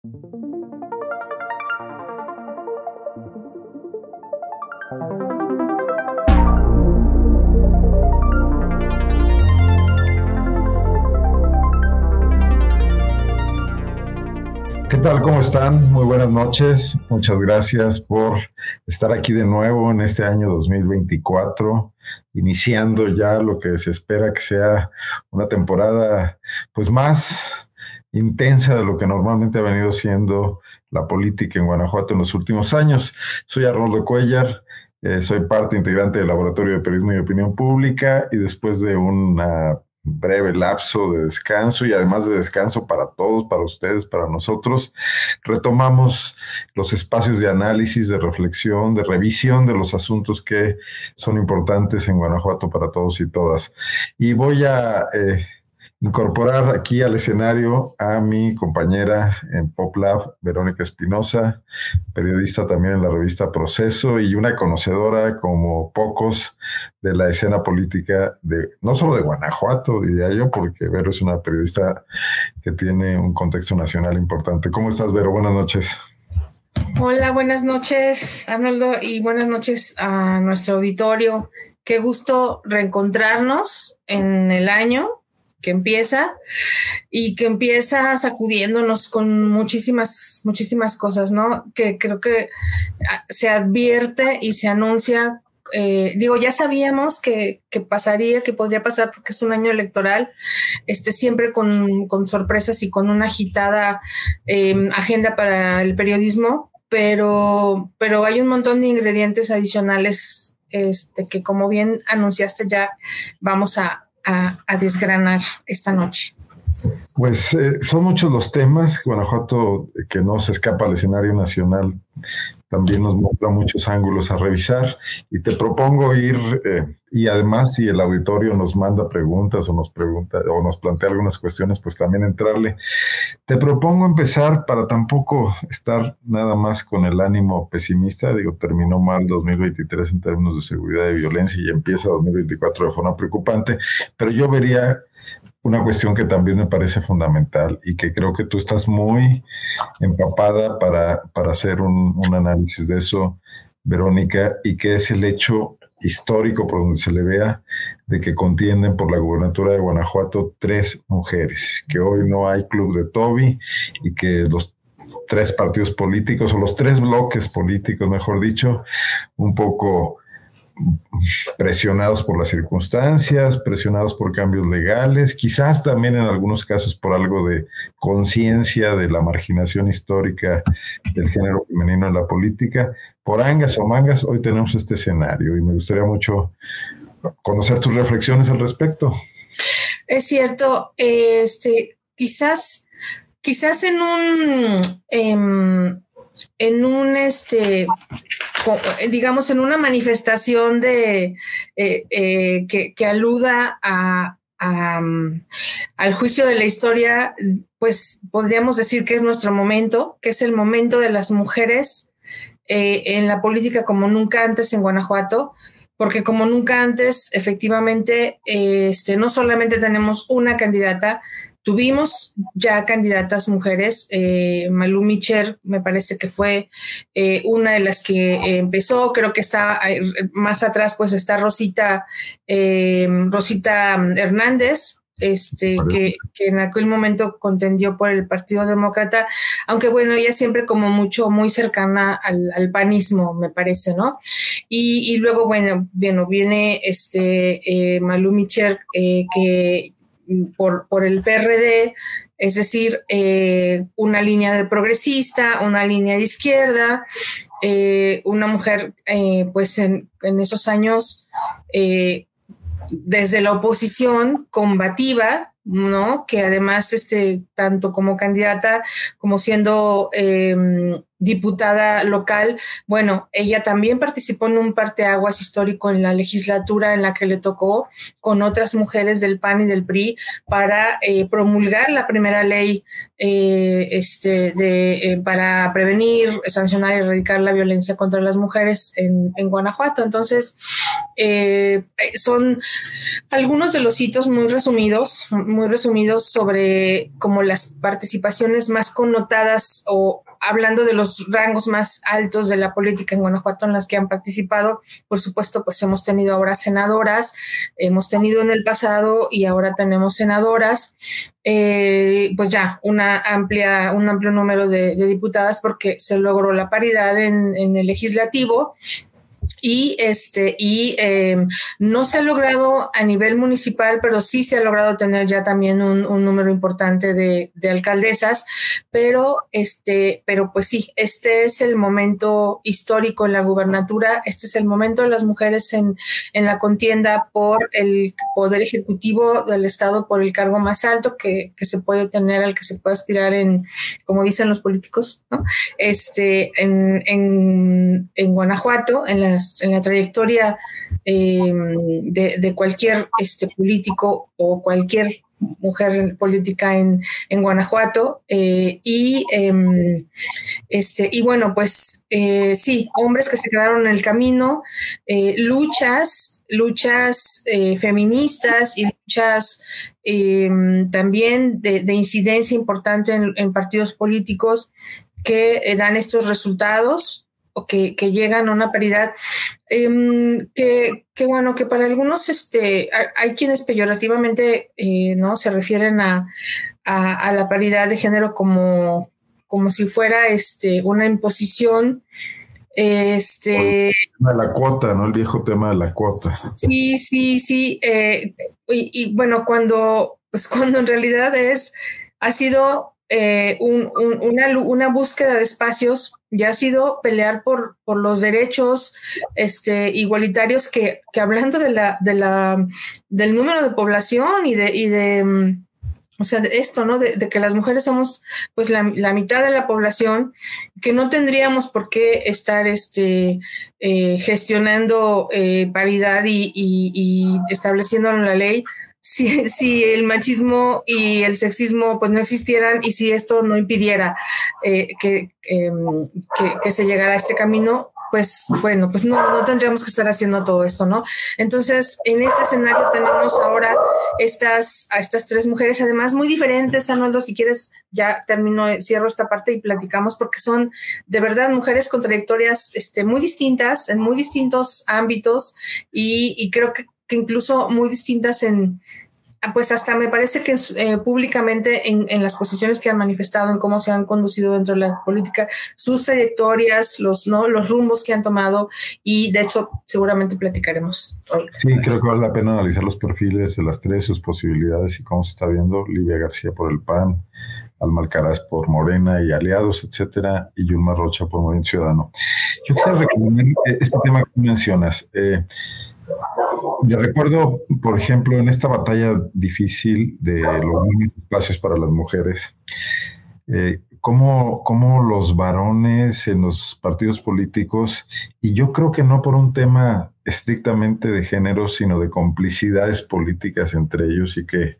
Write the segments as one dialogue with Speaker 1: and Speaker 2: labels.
Speaker 1: ¿Qué tal? ¿Cómo están? Muy buenas noches. Muchas gracias por estar aquí de nuevo en este año 2024, iniciando ya lo que se espera que sea una temporada pues más intensa de lo que normalmente ha venido siendo la política en Guanajuato en los últimos años. Soy Arnoldo Cuellar, eh, soy parte integrante del Laboratorio de Periodismo y Opinión Pública y después de una breve lapso de descanso y además de descanso para todos, para ustedes, para nosotros, retomamos los espacios de análisis, de reflexión, de revisión de los asuntos que son importantes en Guanajuato para todos y todas. Y voy a... Eh, incorporar aquí al escenario a mi compañera en PopLab, Verónica Espinosa, periodista también en la revista Proceso y una conocedora como pocos de la escena política de no solo de Guanajuato, diría yo, porque Vero es una periodista que tiene un contexto nacional importante. ¿Cómo estás, Vero? Buenas noches.
Speaker 2: Hola, buenas noches, Arnoldo, y buenas noches a nuestro auditorio. Qué gusto reencontrarnos en el año que empieza y que empieza sacudiéndonos con muchísimas, muchísimas cosas, ¿no? Que creo que ah, se advierte y se anuncia. Eh, digo, ya sabíamos que, pasaría, que podría pasar porque es un año electoral, este, siempre con, sorpresas y con una agitada em, agenda para el periodismo, pero, pero hay un montón de ingredientes adicionales este, que como bien anunciaste ya vamos a, a, desgranar esta noche?
Speaker 1: Pues eh, son muchos los temas. Guanajuato, que no se escapa al escenario nacional, también nos muestra muchos ángulos a revisar. Y te propongo ir, eh, y además, si el auditorio nos manda preguntas o nos pregunta o nos plantea algunas cuestiones, pues también entrarle. Te propongo empezar para tampoco estar nada más con el ánimo pesimista. Digo, terminó mal 2023 en términos de seguridad y violencia y empieza 2024 de forma preocupante, pero yo vería una cuestión que también me parece fundamental y que creo que tú estás muy empapada para, hacer un, análisis de eso, Verónica, y que es el hecho histórico por donde se le vea de que contienden por la gubernatura de Guanajuato tres mujeres, que hoy no hay club de Toby y que los tres partidos políticos o los tres bloques políticos, mejor dicho, un poco presionados por las circunstancias, presionados por cambios legales, quizás también en algunos casos por algo de conciencia de la marginación histórica del género femenino en la política. Por angas o mangas, hoy tenemos este escenario y me gustaría mucho conocer tus reflexiones al respecto.
Speaker 2: Es cierto, este, quizás, quizás en un... Em, en un, este, digamos, en una manifestación de, eh, eh, que, aluda a, mm, al juicio de la historia, pues podríamos decir que es nuestro momento, que es el momento de las mujeres eh, en la política como nunca antes en Guanajuato, porque como nunca antes, efectivamente, este, no solamente tenemos una candidata, Tuvimos ya candidatas mujeres, eh, Malú Micher me parece que fue eh, una de las que empezó, creo que está eh, más atrás, pues está Rosita, Rosita Hernández, este, que, en aquel momento contendió por el Partido Demócrata, aunque bueno, ella siempre como mucho, muy cercana al, panismo, me parece, ¿no? Y, luego, bueno, bueno, viene este Malú Micher, que por, el PRD, es decir, eh, una línea de progresista, una línea de izquierda, eh, una mujer, eh, pues en, esos años, desde la oposición combativa, ¿no? Que además, este, tanto como candidata como siendo em, diputada local, bueno, ella también participó en un parteaguas histórico en la legislatura en la que le tocó con otras mujeres del PAN y del PRI para eh, promulgar la primera ley eh, este, de, eh, para prevenir, sancionar y erradicar la violencia contra las mujeres en, en Guanajuato. Entonces, eh, son algunos de los hitos muy resumidos, muy resumidos sobre como las participaciones más connotadas o hablando de los rangos más altos de la política en Guanajuato en las que han participado, por supuesto, pues hemos tenido ahora senadoras, hemos tenido en el pasado y ahora tenemos senadoras, eh, pues ya una amplia, un amplio número de, diputadas porque se logró la paridad en el legislativo y este y em, no se ha logrado a nivel municipal, pero sí se ha logrado tener ya también un, número importante de, alcaldesas, pero este, pero pues sí, este es el momento histórico en la gubernatura, este es el momento de las mujeres en, en la contienda por el poder ejecutivo del estado, por el cargo más alto que, que se puede tener, al que se puede aspirar en, como dicen los políticos, ¿no? Este, en, en, en Guanajuato, en las en la trayectoria eh, de, cualquier este, político o cualquier mujer política en, Guanajuato eh, y em, este y bueno pues eh, sí hombres que se quedaron en el camino luchas luchas feministas y luchas em, también de, incidencia importante en partidos políticos que dan estos resultados que, llegan a una paridad em, que, bueno, que para algunos este, hay quienes peyorativamente eh, ¿no? se refieren a, la paridad de género como, como si fuera este, una imposición. Este,
Speaker 1: el tema de la cuota, ¿no? El viejo tema de la cuota.
Speaker 2: Sí, sí, sí. Eh, y, bueno, cuando, pues cuando en realidad es, ha sido eh, una, una, búsqueda de espacios ya ha sido pelear por, por los derechos este, igualitarios que, hablando de la, de la, del número de población y de, y de mm, o sea, de esto, ¿no? De, que las mujeres somos pues la, mitad de la población, que no tendríamos por qué estar este, eh, gestionando eh, paridad y, y, y estableciéndolo en la ley, si, el machismo y el sexismo pues no existieran y si esto no impidiera eh, em, que, que, se llegara a este camino, pues bueno, pues no, no tendríamos que estar haciendo todo esto, ¿no? Entonces, en este escenario tenemos ahora estas, a estas tres mujeres, además muy diferentes, Arnoldo, si quieres, ya termino, cierro esta parte y platicamos, porque son de verdad mujeres con trayectorias este, muy distintas, en muy distintos ámbitos, y creo que que incluso muy distintas en, pues hasta me parece que eh, públicamente en, las posiciones que han manifestado, en cómo se han conducido dentro de la política, sus trayectorias, los, ¿no? los rumbos que han tomado y de hecho seguramente platicaremos.
Speaker 1: Sí, creo que vale la pena analizar los perfiles de las tres, sus posibilidades y cómo se está viendo. Livia García por el PAN, Alma Alcaraz por Morena y aliados, etcétera, y Yulma Rocha por Movimiento Ciudadano. Yo quisiera recomendar eh, este tema que mencionas. Eh, yo recuerdo, por ejemplo, en esta batalla difícil de los espacios para las mujeres, eh, cómo, cómo, los varones en los partidos políticos, y yo creo que no por un tema estrictamente de género, sino de complicidades políticas entre ellos y que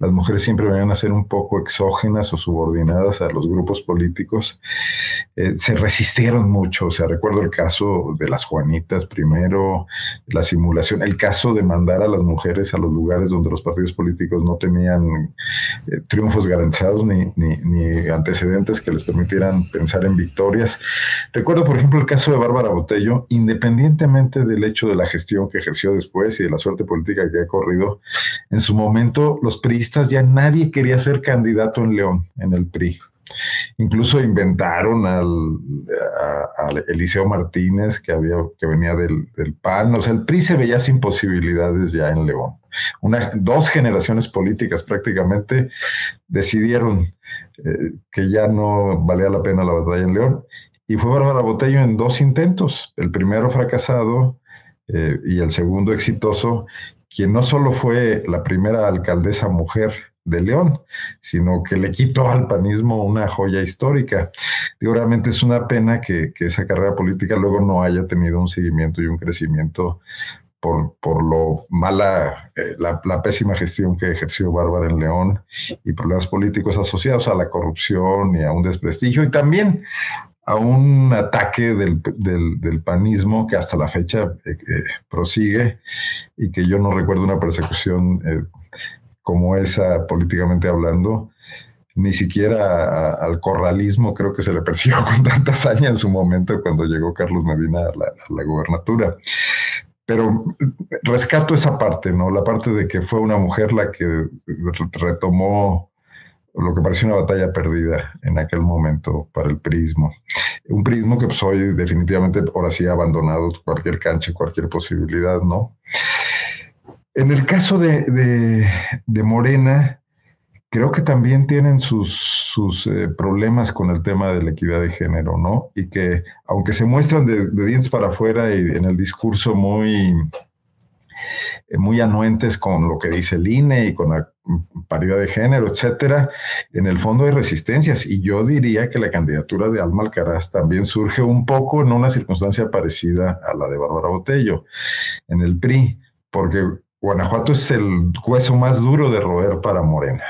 Speaker 1: las mujeres siempre venían a ser un poco exógenas o subordinadas a los grupos políticos, eh, se resistieron mucho. O sea, recuerdo el caso de las Juanitas primero, la simulación, el caso de mandar a las mujeres a los lugares donde los partidos políticos no tenían eh, triunfos garantizados ni, ni antecedentes que les permitieran pensar en victorias. Recuerdo, por ejemplo, el caso de Bárbara Botello, independientemente del hecho de la gestión que ejerció después y de la suerte política que ha corrido, en su momento los priistas ya nadie quería ser candidato en León, en el PRI. Incluso inventaron al, Eliseo Martínez, que, había, que venía del, PAN. O sea, el PRI se veía sin posibilidades ya en León. Una, dos generaciones políticas prácticamente decidieron eh, que ya no valía la pena la batalla en León. Y fue Bárbara Botello en dos intentos. El primero fracasado eh, y el segundo exitoso, quien no solo fue la primera alcaldesa mujer de León, sino que le quitó al panismo una joya histórica. Digo, realmente es una pena que, esa carrera política luego no haya tenido un seguimiento y un crecimiento por, por lo mala, eh, la, la, pésima gestión que ejerció Bárbara en León y problemas políticos asociados a la corrupción y a un desprestigio y también a un ataque del, panismo que hasta la fecha eh, eh, prosigue y que yo no recuerdo una persecución eh, como esa políticamente hablando. Ni siquiera al corralismo creo que se le persiguió con tanta hazaña en su momento cuando llegó Carlos Medina a la, a la gobernatura pero rescato esa parte, ¿no? La parte de que fue una mujer la que retomó lo que parecía una batalla perdida en aquel momento para el prismo. Un prismo que pues hoy definitivamente ahora sí ha abandonado cualquier cancha, cualquier posibilidad, ¿no? En el caso de, Morena, creo que también tienen sus, sus eh, problemas con el tema de la equidad de género, ¿no? Y que aunque se muestran de, de dientes para afuera y en el discurso muy muy anuentes con lo que dice el INE y con la paridad de género, etcétera, en el fondo hay resistencias. Y yo diría que la candidatura de Alma Alcaraz también surge un poco en una circunstancia parecida a la de Bárbara Botello, en el PRI, porque Guanajuato es el hueso más duro de roer para Morena.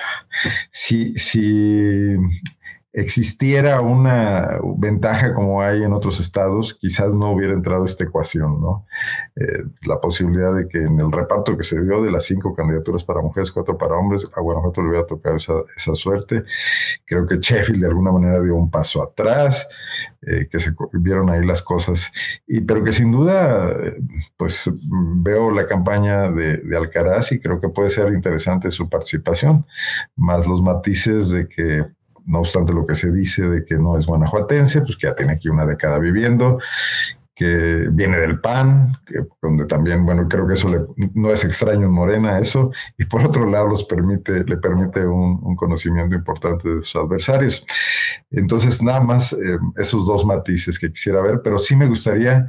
Speaker 1: Si, si existiera una ventaja como hay en otros estados, quizás no hubiera entrado esta ecuación, ¿no? Eh, la posibilidad de que en el reparto que se dio de las cinco candidaturas para mujeres, cuatro para hombres, a Guanajuato le hubiera tocado esa, esa suerte. Creo que Sheffield de alguna manera dio un paso atrás, eh, que se vieron ahí las cosas, y, pero que sin duda, pues veo la campaña de Alcaraz y creo que puede ser interesante su participación, más los matices de que no obstante lo que se dice de que no es guanajuatense, pues que ya tiene aquí una década viviendo, que viene del PAN, que, donde también, bueno, creo que eso no es extraño en Morena, eso, y por otro lado los permite, le permite un, conocimiento importante de sus adversarios. Entonces, nada más eh, esos dos matices que quisiera ver, pero sí me gustaría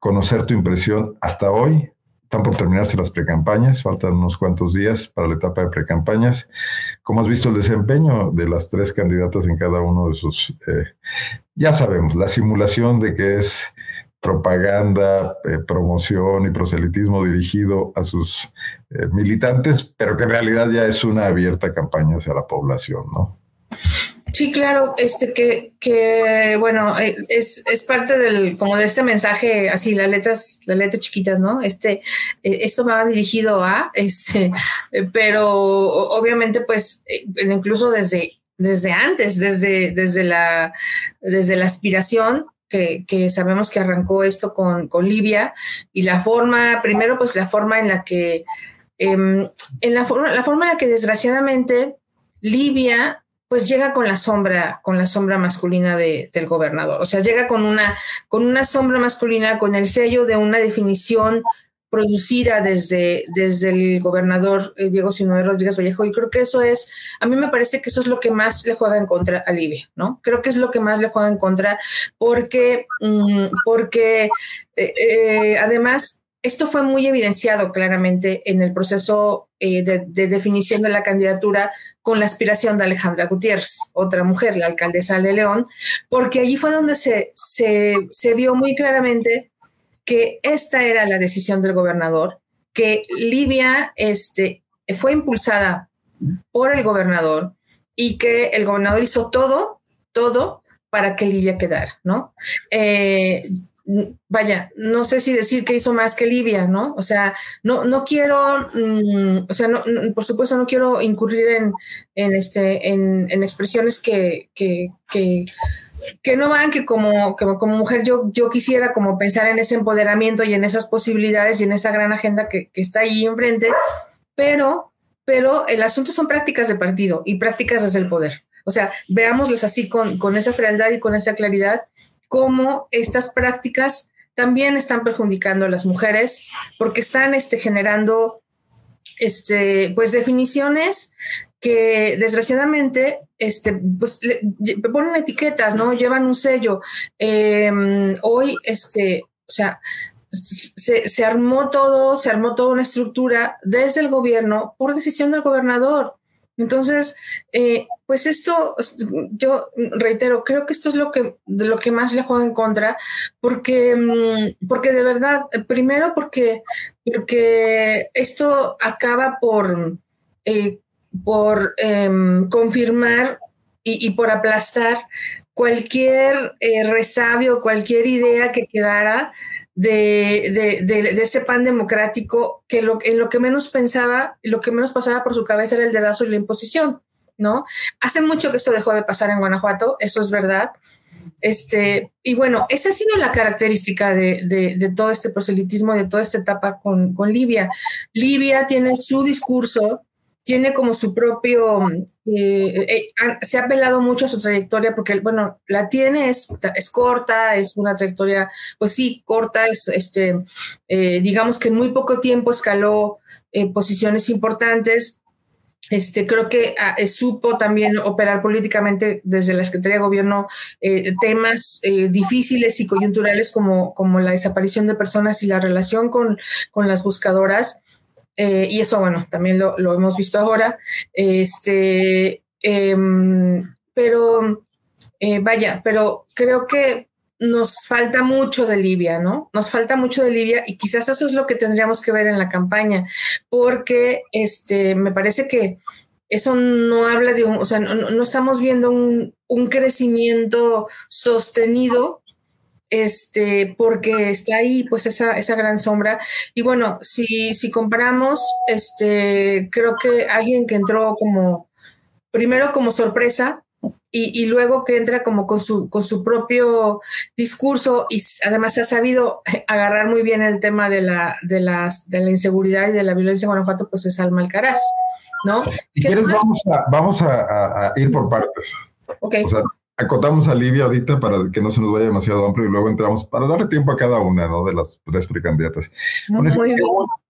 Speaker 1: conocer tu impresión hasta hoy están por terminarse las precampañas, faltan unos cuantos días para la etapa de precampañas. ¿Cómo has visto el desempeño de las tres candidatas en cada uno de sus... Eh, ya sabemos, la simulación de que es propaganda, eh, promoción y proselitismo dirigido a sus eh, militantes, pero que en realidad ya es una abierta campaña hacia la población, ¿no?
Speaker 2: Sí, claro, este que, que bueno, eh, es, es, parte del, como de este mensaje, así, las letras, las letras chiquitas, ¿no? Este, eh, esto me va dirigido a, este, eh, pero obviamente, pues, incluso desde, desde antes, desde, desde la, desde la aspiración, que, que, sabemos que arrancó esto con, con, Libia y la forma, primero pues la forma en la que, em, en la forma, la forma en la que desgraciadamente Libia pues llega con la sombra, con la sombra masculina de, del gobernador. O sea, llega con una, con una sombra masculina, con el sello de una definición producida desde, desde el gobernador eh, Diego Sinoé Rodríguez Vallejo. Y creo que eso es, a mí me parece que eso es lo que más le juega en contra a Libia, ¿no? Creo que es lo que más le juega en contra porque, mm, porque eh, eh, además esto fue muy evidenciado claramente en el proceso de, de, definición de la candidatura con la aspiración de Alejandra Gutiérrez, otra mujer, la alcaldesa de León, porque allí fue donde se, se, vio muy claramente que esta era la decisión del gobernador, que Libia este, fue impulsada por el gobernador y que el gobernador hizo todo, todo para que Libia quedara, ¿no? Eh, vaya, no sé si decir que hizo más que Libia, ¿no? O sea, no, no quiero, mm, o sea, no, por supuesto no quiero incurrir en, en este, en, expresiones que, que, que, que, no van, que como, como mujer yo, yo quisiera como pensar en ese empoderamiento y en esas posibilidades y en esa gran agenda que, que está ahí enfrente, pero, pero el asunto son prácticas de partido y prácticas desde el poder. O sea, veámoslos así con, con esa frialdad y con esa claridad cómo estas prácticas también están perjudicando a las mujeres porque están este, generando este, pues definiciones que desgraciadamente este, pues, ponen etiquetas, ¿no? Llevan un sello. Em, hoy, este, o sea, se, se, armó todo, se armó toda una estructura desde el gobierno por decisión del gobernador. Entonces, eh, pues esto, yo reitero, creo que esto es lo que, de lo que más le juega en contra, porque, mm, porque de verdad, primero porque, porque esto acaba por, eh, por em, confirmar y, por aplastar cualquier eh, resabio, cualquier idea que quedara de, ese pan democrático, que lo, en lo que menos pensaba, lo que menos pasaba por su cabeza era el dedazo y la imposición, ¿no? Hace mucho que esto dejó de pasar en Guanajuato, eso es verdad. Este, y bueno, esa ha sido la característica de, todo este proselitismo, de toda esta etapa con, con Libia. Libia tiene su discurso, tiene como su propio, eh, eh, se ha apelado mucho a su trayectoria porque, bueno, la tiene, es, es corta, es una trayectoria, pues sí, corta, es, este, eh, digamos que en muy poco tiempo escaló posiciones importantes. Este, creo que ah, supo también operar políticamente desde la Secretaría de Gobierno temas difíciles y coyunturales como, como la desaparición de personas y la relación con, con las buscadoras. Eh, y eso, bueno, también lo, hemos visto ahora. Este, em, pero, eh, vaya, pero creo que nos falta mucho de Libia, ¿no? Nos falta mucho de Libia y quizás eso es lo que tendríamos que ver en la campaña, porque este, me parece que eso no habla de un, o sea, no, estamos viendo un, un crecimiento sostenido este, porque está ahí pues esa, esa gran sombra. Y bueno, si, si comparamos, este, creo que alguien que entró como, primero como sorpresa, y, luego que entra como con su, con su propio discurso y además se ha sabido agarrar muy bien el tema de la, de las, de la inseguridad y de la violencia en Guanajuato, pues es Alma Alcaraz, ¿no?
Speaker 1: Si quieres, vamos, a, vamos a, ir por partes.
Speaker 2: Okay
Speaker 1: acotamos a Livia ahorita para que no se nos vaya demasiado amplio y luego entramos para darle tiempo a cada una ¿no? de las tres precandidatas.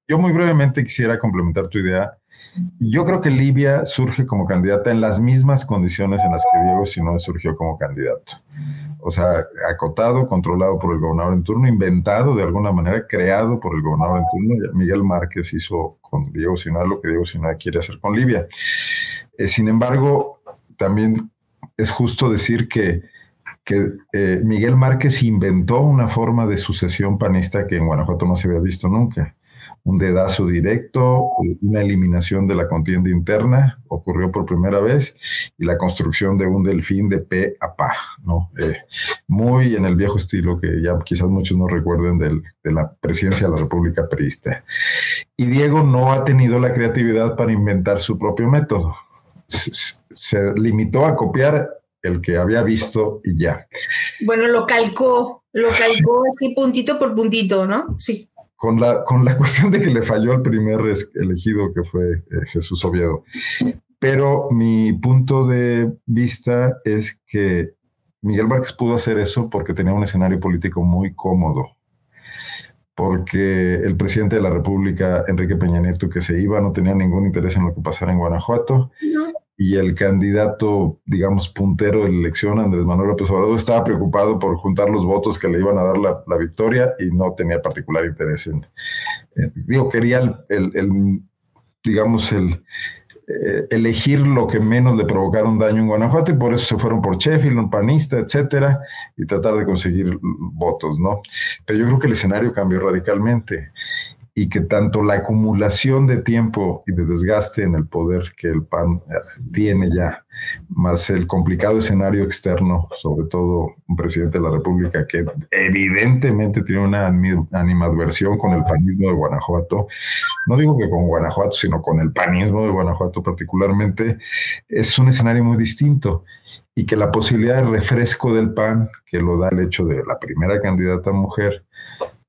Speaker 1: yo, muy brevemente quisiera complementar tu idea. Yo creo que Livia surge como candidata en las mismas condiciones en las que Diego Sinoe surgió como candidato. O sea, acotado, controlado por el gobernador en turno, inventado de alguna manera, creado por el gobernador en turno. Miguel Márquez hizo con Diego Sinoe lo que Diego Sinoe quiere hacer con Livia. Eh, sin embargo, también es justo decir que, eh, Miguel Márquez inventó una forma de sucesión panista que en Guanajuato no se había visto nunca. Un dedazo directo, una eliminación de la contienda interna ocurrió por primera vez y la construcción de un delfín de pe a pa, ¿no? Eh, muy en el viejo estilo que ya quizás muchos no recuerden de la presidencia de la República Perista. Y Diego no ha tenido la creatividad para inventar su propio método se, limitó a copiar el que había visto y ya.
Speaker 2: Bueno, lo calcó, lo calcó así puntito por puntito, ¿no? Sí.
Speaker 1: Con la, con la cuestión de que le falló el primer elegido, que fue eh, Jesús Oviedo. Pero mi punto de vista es que Miguel Márquez pudo hacer eso porque tenía un escenario político muy cómodo porque el presidente de la República, Enrique Peña Nieto, que se iba, no tenía ningún interés en lo que pasara en Guanajuato. Y el candidato, digamos, puntero de la elección, Andrés Manuel López Obrador, estaba preocupado por juntar los votos que le iban a dar la, victoria y no tenía particular interés en, digo, quería el digamos, el, eh, elegir lo que menos le provocara un daño en Guanajuato y por eso se fueron por Sheffield, un panista, etcétera, y tratar de conseguir votos, ¿no? Pero yo creo que el escenario cambió radicalmente y que tanto la acumulación de tiempo y de desgaste en el poder que el PAN eh, tiene ya, más el complicado escenario externo, sobre todo un presidente de la República que evidentemente tiene una animadversión con el panismo de Guanajuato, no digo que con Guanajuato, sino con el panismo de Guanajuato particularmente, es un escenario muy distinto y que la posibilidad de refresco del PAN, que lo da el hecho de la primera candidata mujer,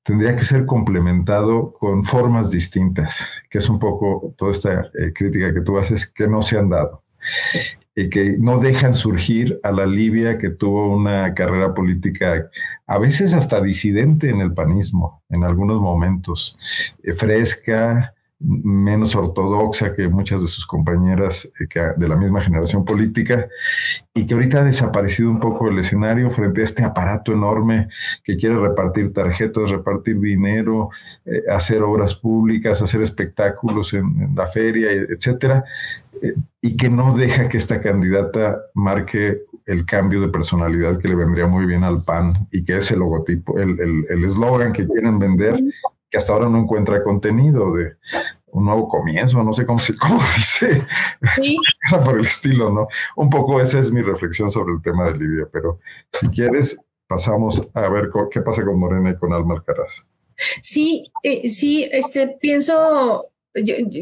Speaker 1: tendría que ser complementado con formas distintas, que es un poco toda esta eh, crítica que tú haces que no se han dado y que no dejan surgir a la Libia que tuvo una carrera política a veces hasta disidente en el panismo en algunos momentos, eh, fresca, menos ortodoxa que muchas de sus compañeras eh, de la misma generación política y que ahorita ha desaparecido un poco el escenario frente a este aparato enorme que quiere repartir tarjetas, repartir dinero, eh, hacer obras públicas, hacer espectáculos en, la feria, etcétera, eh, y que no deja que esta candidata marque el cambio de personalidad que le vendría muy bien al PAN y que es el logotipo, el eslogan que quieren vender que hasta ahora no encuentra contenido de un nuevo comienzo, no sé cómo se cómo dice, ¿Sí? por el estilo, ¿no? Un poco esa es mi reflexión sobre el tema de Libia, pero si quieres, pasamos a ver qué pasa con Morena y con Alma Alcaraz.
Speaker 2: Sí, eh, sí, este, pienso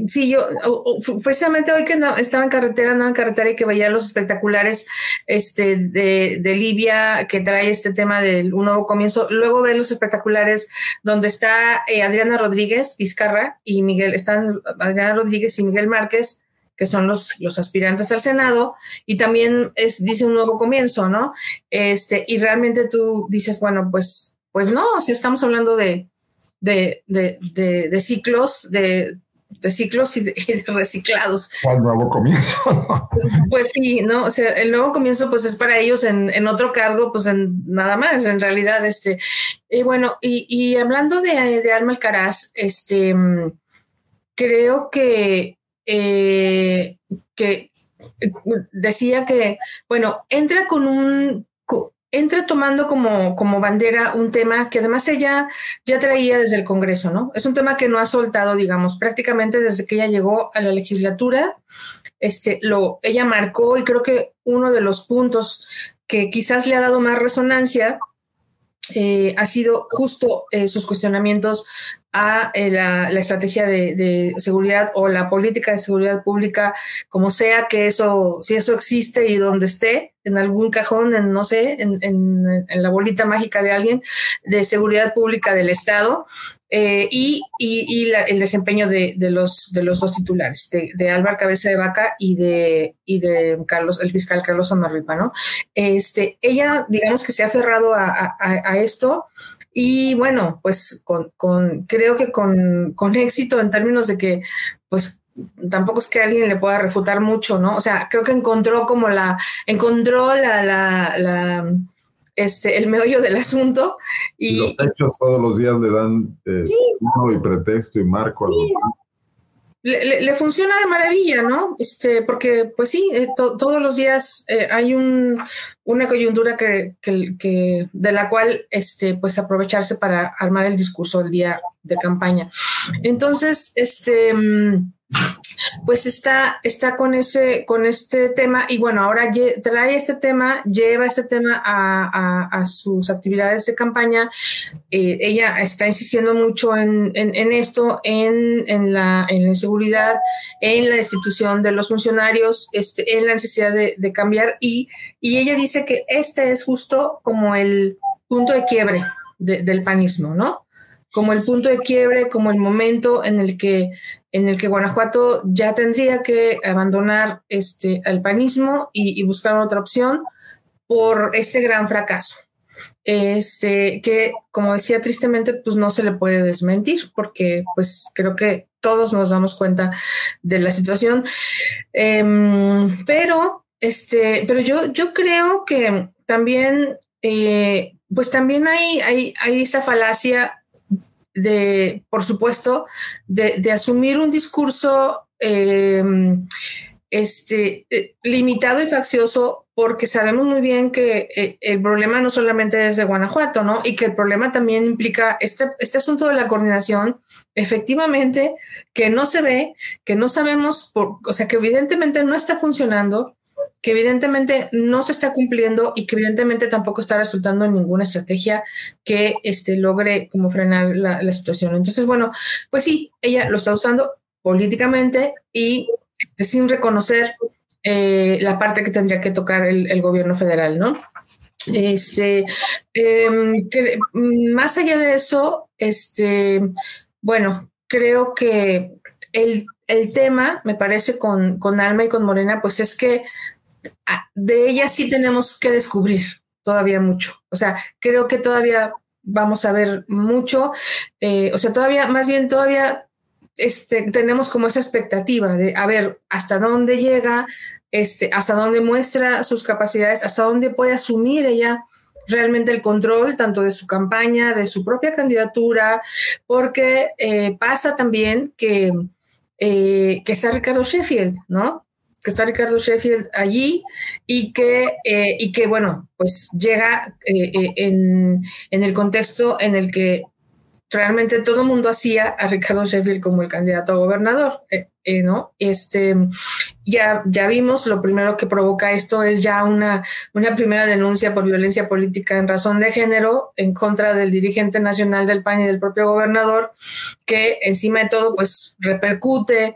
Speaker 2: sí, yo precisamente hoy que estaba en carretera, andaba en carretera y que veía los espectaculares este, de, de, Libia que trae este tema del un nuevo comienzo. Luego ver los espectaculares donde está eh, Adriana Rodríguez Vizcarra y Miguel, están Adriana Rodríguez y Miguel Márquez que son los, los aspirantes al Senado, y también es, dice un nuevo comienzo, ¿no? Este, y realmente tú dices, bueno, pues, pues no, si estamos hablando de, de, de, de ciclos, de, de ciclos y de, reciclados.
Speaker 1: ¿Cuál nuevo comienzo?
Speaker 2: Pues, pues, sí, ¿no? O sea, el nuevo comienzo pues es para ellos en, otro cargo, pues en nada más, en realidad, este. Y bueno, y, hablando de, de, Alma Alcaraz, este, creo que, eh, que decía que, bueno, entra con un, entra tomando como, como bandera un tema que además ella ya traía desde el Congreso, ¿no? Es un tema que no ha soltado, digamos, prácticamente desde que ella llegó a la legislatura. Este, lo, ella marcó y creo que uno de los puntos que quizás le ha dado más resonancia eh, ha sido justo eh, sus cuestionamientos a eh, la, estrategia de, seguridad o la política de seguridad pública, como sea que eso, si eso existe y donde esté, en algún cajón, en, no sé, en, la bolita mágica de alguien, de seguridad pública del Estado, eh, y, el desempeño de, los, de los dos titulares, de, de Álvaro Cabeza de Vaca y de, y de Carlos, el fiscal Carlos Amarripa, ¿no? Este, ella, digamos que se ha aferrado a, a esto y bueno, pues con, con creo que con, con, éxito en términos de que, pues tampoco es que alguien le pueda refutar mucho, ¿no? O sea, creo que encontró como la, encontró la, la, la este, el meollo del asunto. Y,
Speaker 1: los hechos todos los días le dan eh, y pretexto y marco sí,
Speaker 2: le, funciona de maravilla, ¿no? Este, porque, pues sí, eh, todos los días eh, hay un, una coyuntura que, de la cual, este, pues aprovecharse para armar el discurso del día de campaña. Entonces, este, mm, pues está, está con, ese, con este tema y bueno, ahora trae este tema, lleva este tema a, sus actividades de campaña. Eh, ella está insistiendo mucho en, esto, en, la, en seguridad, en la destitución de los funcionarios, este, en la necesidad de, cambiar y, y, ella dice que este es justo como el punto de quiebre del panismo, ¿no? como el punto de quiebre, como el momento en el que, en el que Guanajuato ya tendría que abandonar este, el panismo y, buscar otra opción por este gran fracaso. Este, que como decía tristemente, pues no se le puede desmentir, porque pues creo que todos nos damos cuenta de la situación. Em, pero, este, pero yo, yo creo que también, eh, pues también hay, hay, hay esta falacia de, por supuesto, de, asumir un discurso em, este, eh, limitado y faccioso, porque sabemos muy bien que eh, el problema no solamente es de Guanajuato, ¿no? Y que el problema también implica este, este asunto de la coordinación, efectivamente, que no se ve, que no sabemos, por, o sea, que evidentemente no está funcionando que evidentemente no se está cumpliendo y que evidentemente tampoco está resultando en ninguna estrategia que este, logre como frenar la, situación. Entonces, bueno, pues sí, ella lo está usando políticamente y este, sin reconocer eh, la parte que tendría que tocar el, gobierno federal, ¿no? Este, em, más allá de eso, este, bueno, creo que el, tema, me parece, con, con Alma y con Morena, pues es que de ella sí tenemos que descubrir todavía mucho. O sea, creo que todavía vamos a ver mucho. Eh, o sea, todavía, más bien todavía este, tenemos como esa expectativa de a ver hasta dónde llega, este, hasta dónde muestra sus capacidades, hasta dónde puede asumir ella realmente el control tanto de su campaña, de su propia candidatura, porque eh, pasa también que, eh, que está Ricardo Sheffield, ¿no? Que está Ricardo Sheffield allí y que, eh, y que bueno, pues llega eh, eh, en, el contexto en el que realmente todo el mundo hacía a Ricardo Sheffield como el candidato a gobernador, ¿no? Este, ya, ya vimos, lo primero que provoca esto es ya una, una primera denuncia por violencia política en razón de género en contra del dirigente nacional del PAN y del propio gobernador, que encima de todo, pues repercute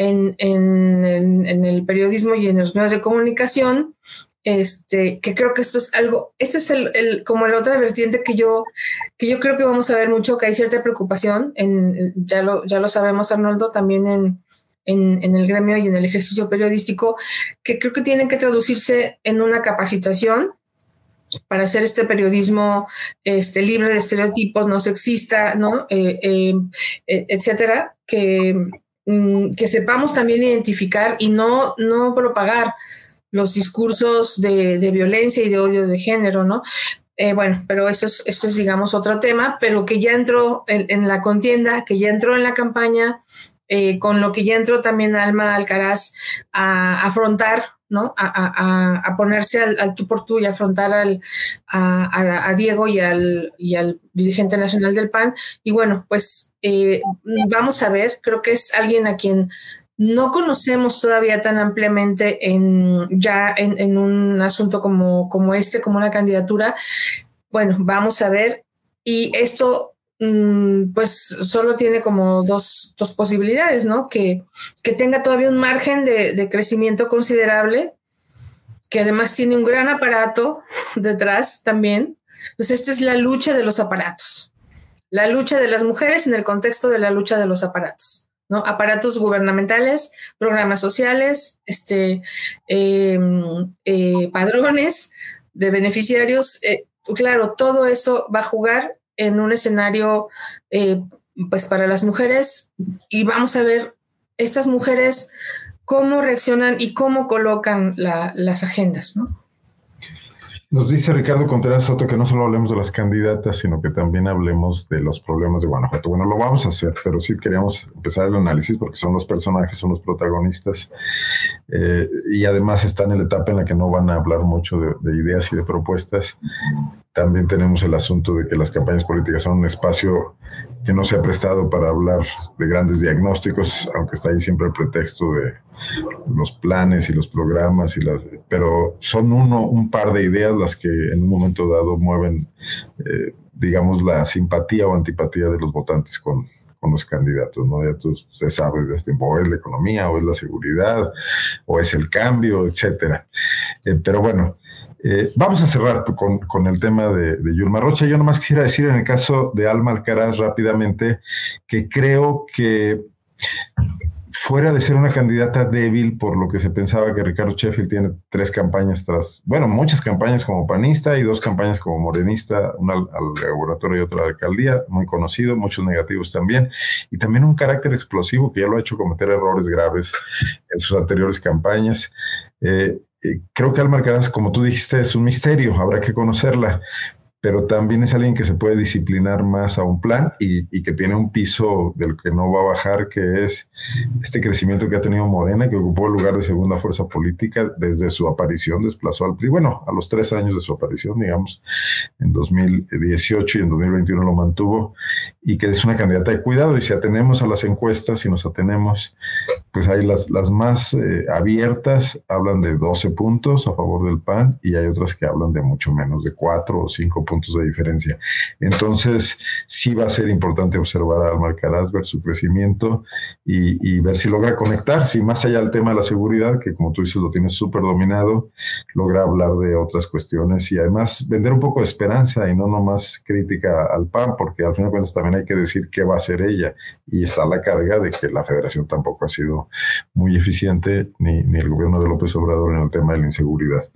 Speaker 2: en, en, en el periodismo y en los medios de comunicación este, que creo que esto es algo, este es el, como la otra vertiente que yo, que yo creo que vamos a ver mucho, que hay cierta preocupación, en, ya, lo, ya lo sabemos Arnoldo, también en, en, el gremio y en el ejercicio periodístico, que creo que tienen que traducirse en una capacitación para hacer este periodismo este, libre de estereotipos, no sexista, ¿no? Eh, eh, eh, etcétera, que, mm, que sepamos también identificar y no, no propagar los discursos de, violencia y de odio de género, ¿no? Eh, bueno, pero eso es, esto es, digamos, otro tema, pero que ya entró en, la contienda, que ya entró en la campaña, eh, con lo que ya entró también Alma Alcaraz a, afrontar, ¿no? A, ponerse al, tú por tú y afrontar al, a, Diego y al, y al dirigente nacional del PAN. Y bueno, pues eh, vamos a ver, creo que es alguien a quien no conocemos todavía tan ampliamente en ya en, un asunto como, como este, como una candidatura. Bueno, vamos a ver. Y esto pues solo tiene como dos, posibilidades, ¿no? Que, que, tenga todavía un margen de, de, crecimiento considerable, que además tiene un gran aparato detrás también. Pues esta es la lucha de los aparatos, la lucha de las mujeres en el contexto de la lucha de los aparatos. ¿no? Aparatos gubernamentales, programas sociales, este, em, eh, padrones de beneficiarios. Eh, claro, todo eso va a jugar en un escenario eh, pues para las mujeres y vamos a ver estas mujeres cómo reaccionan y cómo colocan las agendas, ¿no?
Speaker 1: Nos dice Ricardo Contreras Soto que no solo hablemos de las candidatas, sino que también hablemos de los problemas de Guanajuato. Bueno, lo vamos a hacer, pero sí queríamos empezar el análisis porque son los personajes, son los protagonistas eh, y además están en la etapa en la que no van a hablar mucho de ideas y de propuestas. También tenemos el asunto de que las campañas políticas son un espacio que no se ha prestado para hablar de grandes diagnósticos, aunque está ahí siempre el pretexto de los planes y los programas, y las, pero son uno, un par de ideas las que en un momento dado mueven, eh, digamos, la simpatía o antipatía de los votantes con, con los candidatos, ¿no? Ya tú se sabe de este o es la economía, o es la seguridad, o es el cambio, etcétera. Eh, pero bueno, eh, vamos a cerrar con, el tema de, de, Yulma Rocha. Yo nomás quisiera decir en el caso de Alma Alcaraz rápidamente que creo que fuera de ser una candidata débil por lo que se pensaba que Ricardo Sheffield tiene tres campañas tras, bueno, muchas campañas como panista y dos campañas como morenista, una al, laboratorio y otra a la alcaldía, muy conocido, muchos negativos también, y también un carácter explosivo que ya lo ha hecho cometer errores graves en sus anteriores campañas. Eh, creo que Alma Alcaraz, como tú dijiste, es un misterio, habrá que conocerla, pero también es alguien que se puede disciplinar más a un plan y, que tiene un piso del que no va a bajar, que es este crecimiento que ha tenido Morena, que ocupó el lugar de segunda fuerza política desde su aparición, desplazó al PRI, bueno, a los tres años de su aparición, digamos, en 2018 y en 2021 lo mantuvo, y que es una candidata de cuidado. Y si atenemos a las encuestas, si nos atenemos, pues hay las, las más eh, abiertas, hablan de 12 puntos a favor del PAN, y hay otras que hablan de mucho menos, de 4 o 5 puntos de diferencia. Entonces, sí va a ser importante observar a Alma Alcaraz, ver su crecimiento y, ver si logra conectar, si más allá del tema de la seguridad, que como tú dices lo tienes súper dominado, logra hablar de otras cuestiones y además vender un poco de esperanza y no nomás crítica al PAN, porque al final de cuentas también hay que decir qué va a hacer ella y está la carga de que la federación tampoco ha sido muy eficiente, ni, ni el gobierno de López Obrador en el tema de la inseguridad.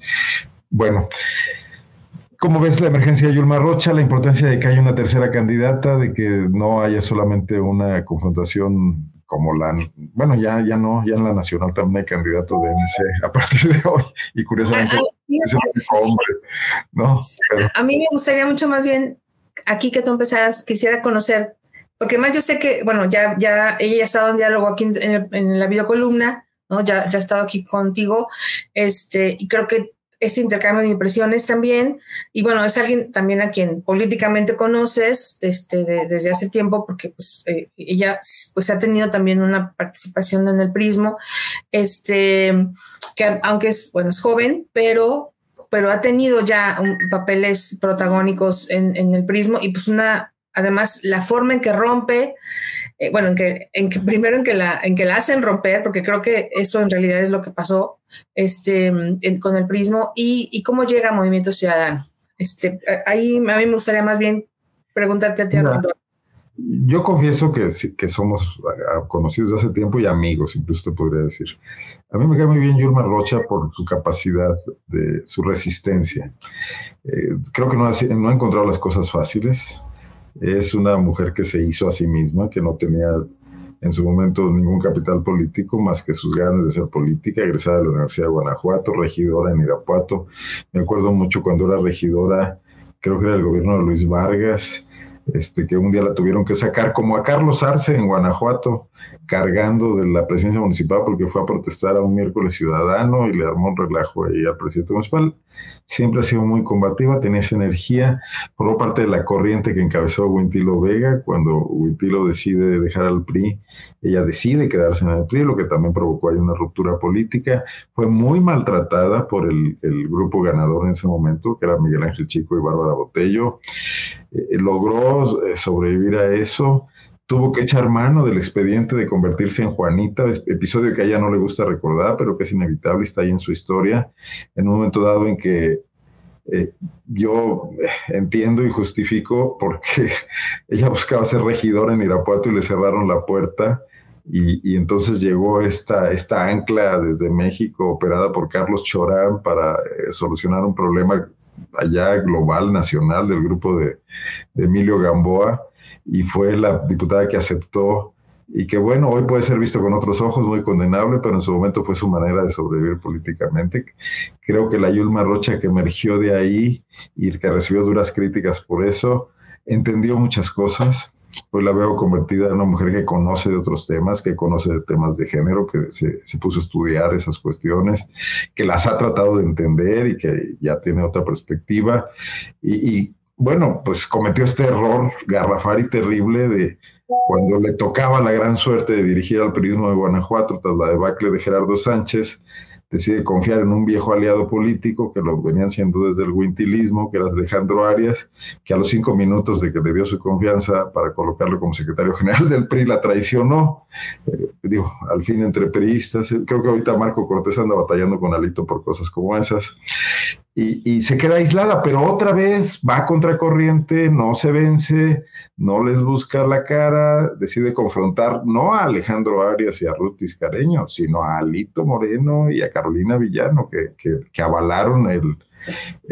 Speaker 1: Bueno, ¿Cómo ves la emergencia de Yulma Rocha, la importancia de que haya una tercera candidata, de que no haya solamente una confrontación como la, bueno, ya, ya no, ya en la nacional también hay candidato de MC a partir de hoy, y curiosamente es el hombre, ¿no?
Speaker 2: A mí me gustaría mucho más bien, aquí que tú empezaras, quisiera conocer, porque más yo sé que, bueno, ya, ya ella ha estado en diálogo aquí en, en la videocolumna, ¿no? Ya, ya ha estado aquí contigo, este, y creo que este intercambio de impresiones también. Y bueno, es alguien también a quien políticamente conoces este, desde hace tiempo, porque pues eh, ella pues ha tenido también una participación en el prismo, este, que aunque es, bueno, es joven, pero pero ha tenido ya papeles protagónicos en, en, el prismo y pues una, además la forma en que rompe, eh, bueno, en que, en que primero en que, la, en que la hacen romper, porque creo que eso en realidad es lo que pasó este, con el prismo y, y, cómo llega Movimiento Ciudadano. Este, ahí a mí me gustaría más bien preguntarte a ti, Armando.
Speaker 1: Yo confieso que, que somos conocidos de hace tiempo y amigos, incluso te podría decir. A mí me cae muy bien Yulma Rocha por su capacidad de su resistencia. Eh, creo que no ha, no ha encontrado las cosas fáciles. Es una mujer que se hizo a sí misma, que no tenía en su momento ningún capital político más que sus ganas de ser política, egresada de la Universidad de Guanajuato, regidora en Irapuato. Me acuerdo mucho cuando era regidora, creo que era el gobierno de Luis Vargas, este, que un día la tuvieron que sacar, como a Carlos Arce en Guanajuato, cargando de la presidencia municipal porque fue a protestar a un miércoles ciudadano y le armó un relajo ahí al presidente municipal. Siempre ha sido muy combativa, tenía esa energía, por parte de la corriente que encabezó Wintilo Vega, cuando Wintilo decide dejar al PRI, ella decide quedarse en el PRI, lo que también provocó ahí una ruptura política. Fue muy maltratada por el, el grupo ganador en ese momento, que era Miguel Ángel Chico y Bárbara Botello. Eh, logró eh, sobrevivir a eso tuvo que echar mano del expediente de convertirse en Juanita, episodio que a ella no le gusta recordar, pero que es inevitable, está ahí en su historia, en un momento dado en que eh, yo entiendo y justifico porque ella buscaba ser regidora en Irapuato y le cerraron la puerta. Y, entonces llegó esta, esta ancla desde México, operada por Carlos Chorán, para eh, solucionar un problema allá global, nacional, del grupo de Emilio Gamboa y fue la diputada que aceptó y que bueno, hoy puede ser visto con otros ojos, muy condenable, pero en su momento fue su manera de sobrevivir políticamente. Creo que la Yulma Rocha que emergió de ahí y que recibió duras críticas por eso, entendió muchas cosas. Hoy la veo convertida en una mujer que conoce de otros temas, que conoce de temas de género, que se, se puso a estudiar esas cuestiones, que las ha tratado de entender y que ya tiene otra perspectiva. Y, y bueno, pues cometió este error garrafal y terrible de cuando le tocaba la gran suerte de dirigir al periodismo de Guanajuato tras la debacle de Gerardo Sánchez, decide confiar en un viejo aliado político que lo venían siendo desde el guintilismo, que era Alejandro Arias, que a los cinco minutos de que le dio su confianza para colocarlo como secretario general del PRI la traicionó. Eh, digo, al fin entre priistas, creo que ahorita Marco Cortés anda batallando con Alito por cosas como esas y, se queda aislada, pero otra vez va contra corriente, no se vence, no les busca la cara, decide confrontar no a Alejandro Arias y a Ruth Tiscareño, sino a Alito Moreno y a Carolina Villano, que, que avalaron el,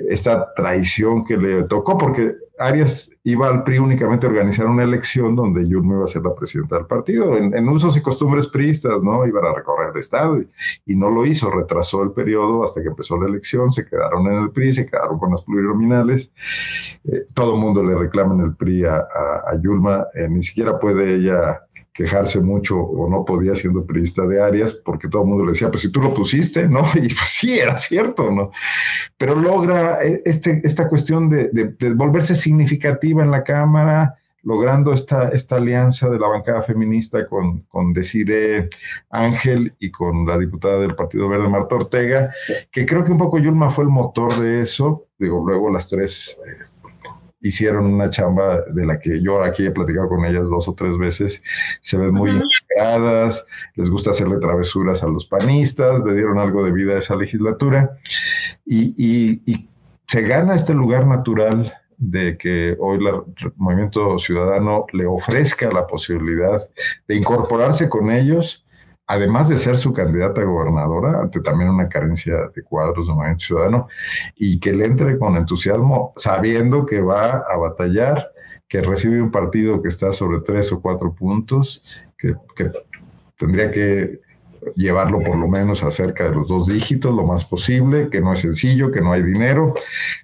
Speaker 1: esta traición que le tocó, porque Arias iba al PRI únicamente a organizar una elección donde Yulma iba a ser la presidenta del partido, en, usos y costumbres priistas, ¿no? Iban a recorrer el Estado y, no lo hizo, retrasó el periodo hasta que empezó la elección, se quedaron en el PRI, se quedaron con las plurinominales, eh, todo mundo le reclama en el PRI a, Yulma, eh, ni siquiera puede ella quejarse mucho o no podía siendo periodista de Arias, porque todo el mundo le decía, pues si tú lo pusiste, ¿no? Y pues sí, era cierto, ¿no? Pero logra eh, este, esta cuestión de, volverse significativa en la Cámara, logrando esta, esta alianza de la bancada feminista con, con Ángel y con la diputada del Partido Verde, Marta Ortega, que creo que un poco Yulma fue el motor de eso. Digo, luego las tres eh, hicieron una chamba de la que yo aquí he platicado con ellas dos o tres veces, se ven muy integradas, les gusta hacerle travesuras a los panistas, le dieron algo de vida a esa legislatura y, se gana este lugar natural de que hoy el movimiento ciudadano le ofrezca la posibilidad de incorporarse con ellos además de ser su candidata a gobernadora, ante también una carencia de cuadros de movimiento ciudadano, y que le entre con entusiasmo, sabiendo que va a batallar, que recibe un partido que está sobre tres o cuatro puntos, que, tendría que llevarlo por lo menos a cerca de los dos dígitos, lo más posible, que no es sencillo, que no hay dinero.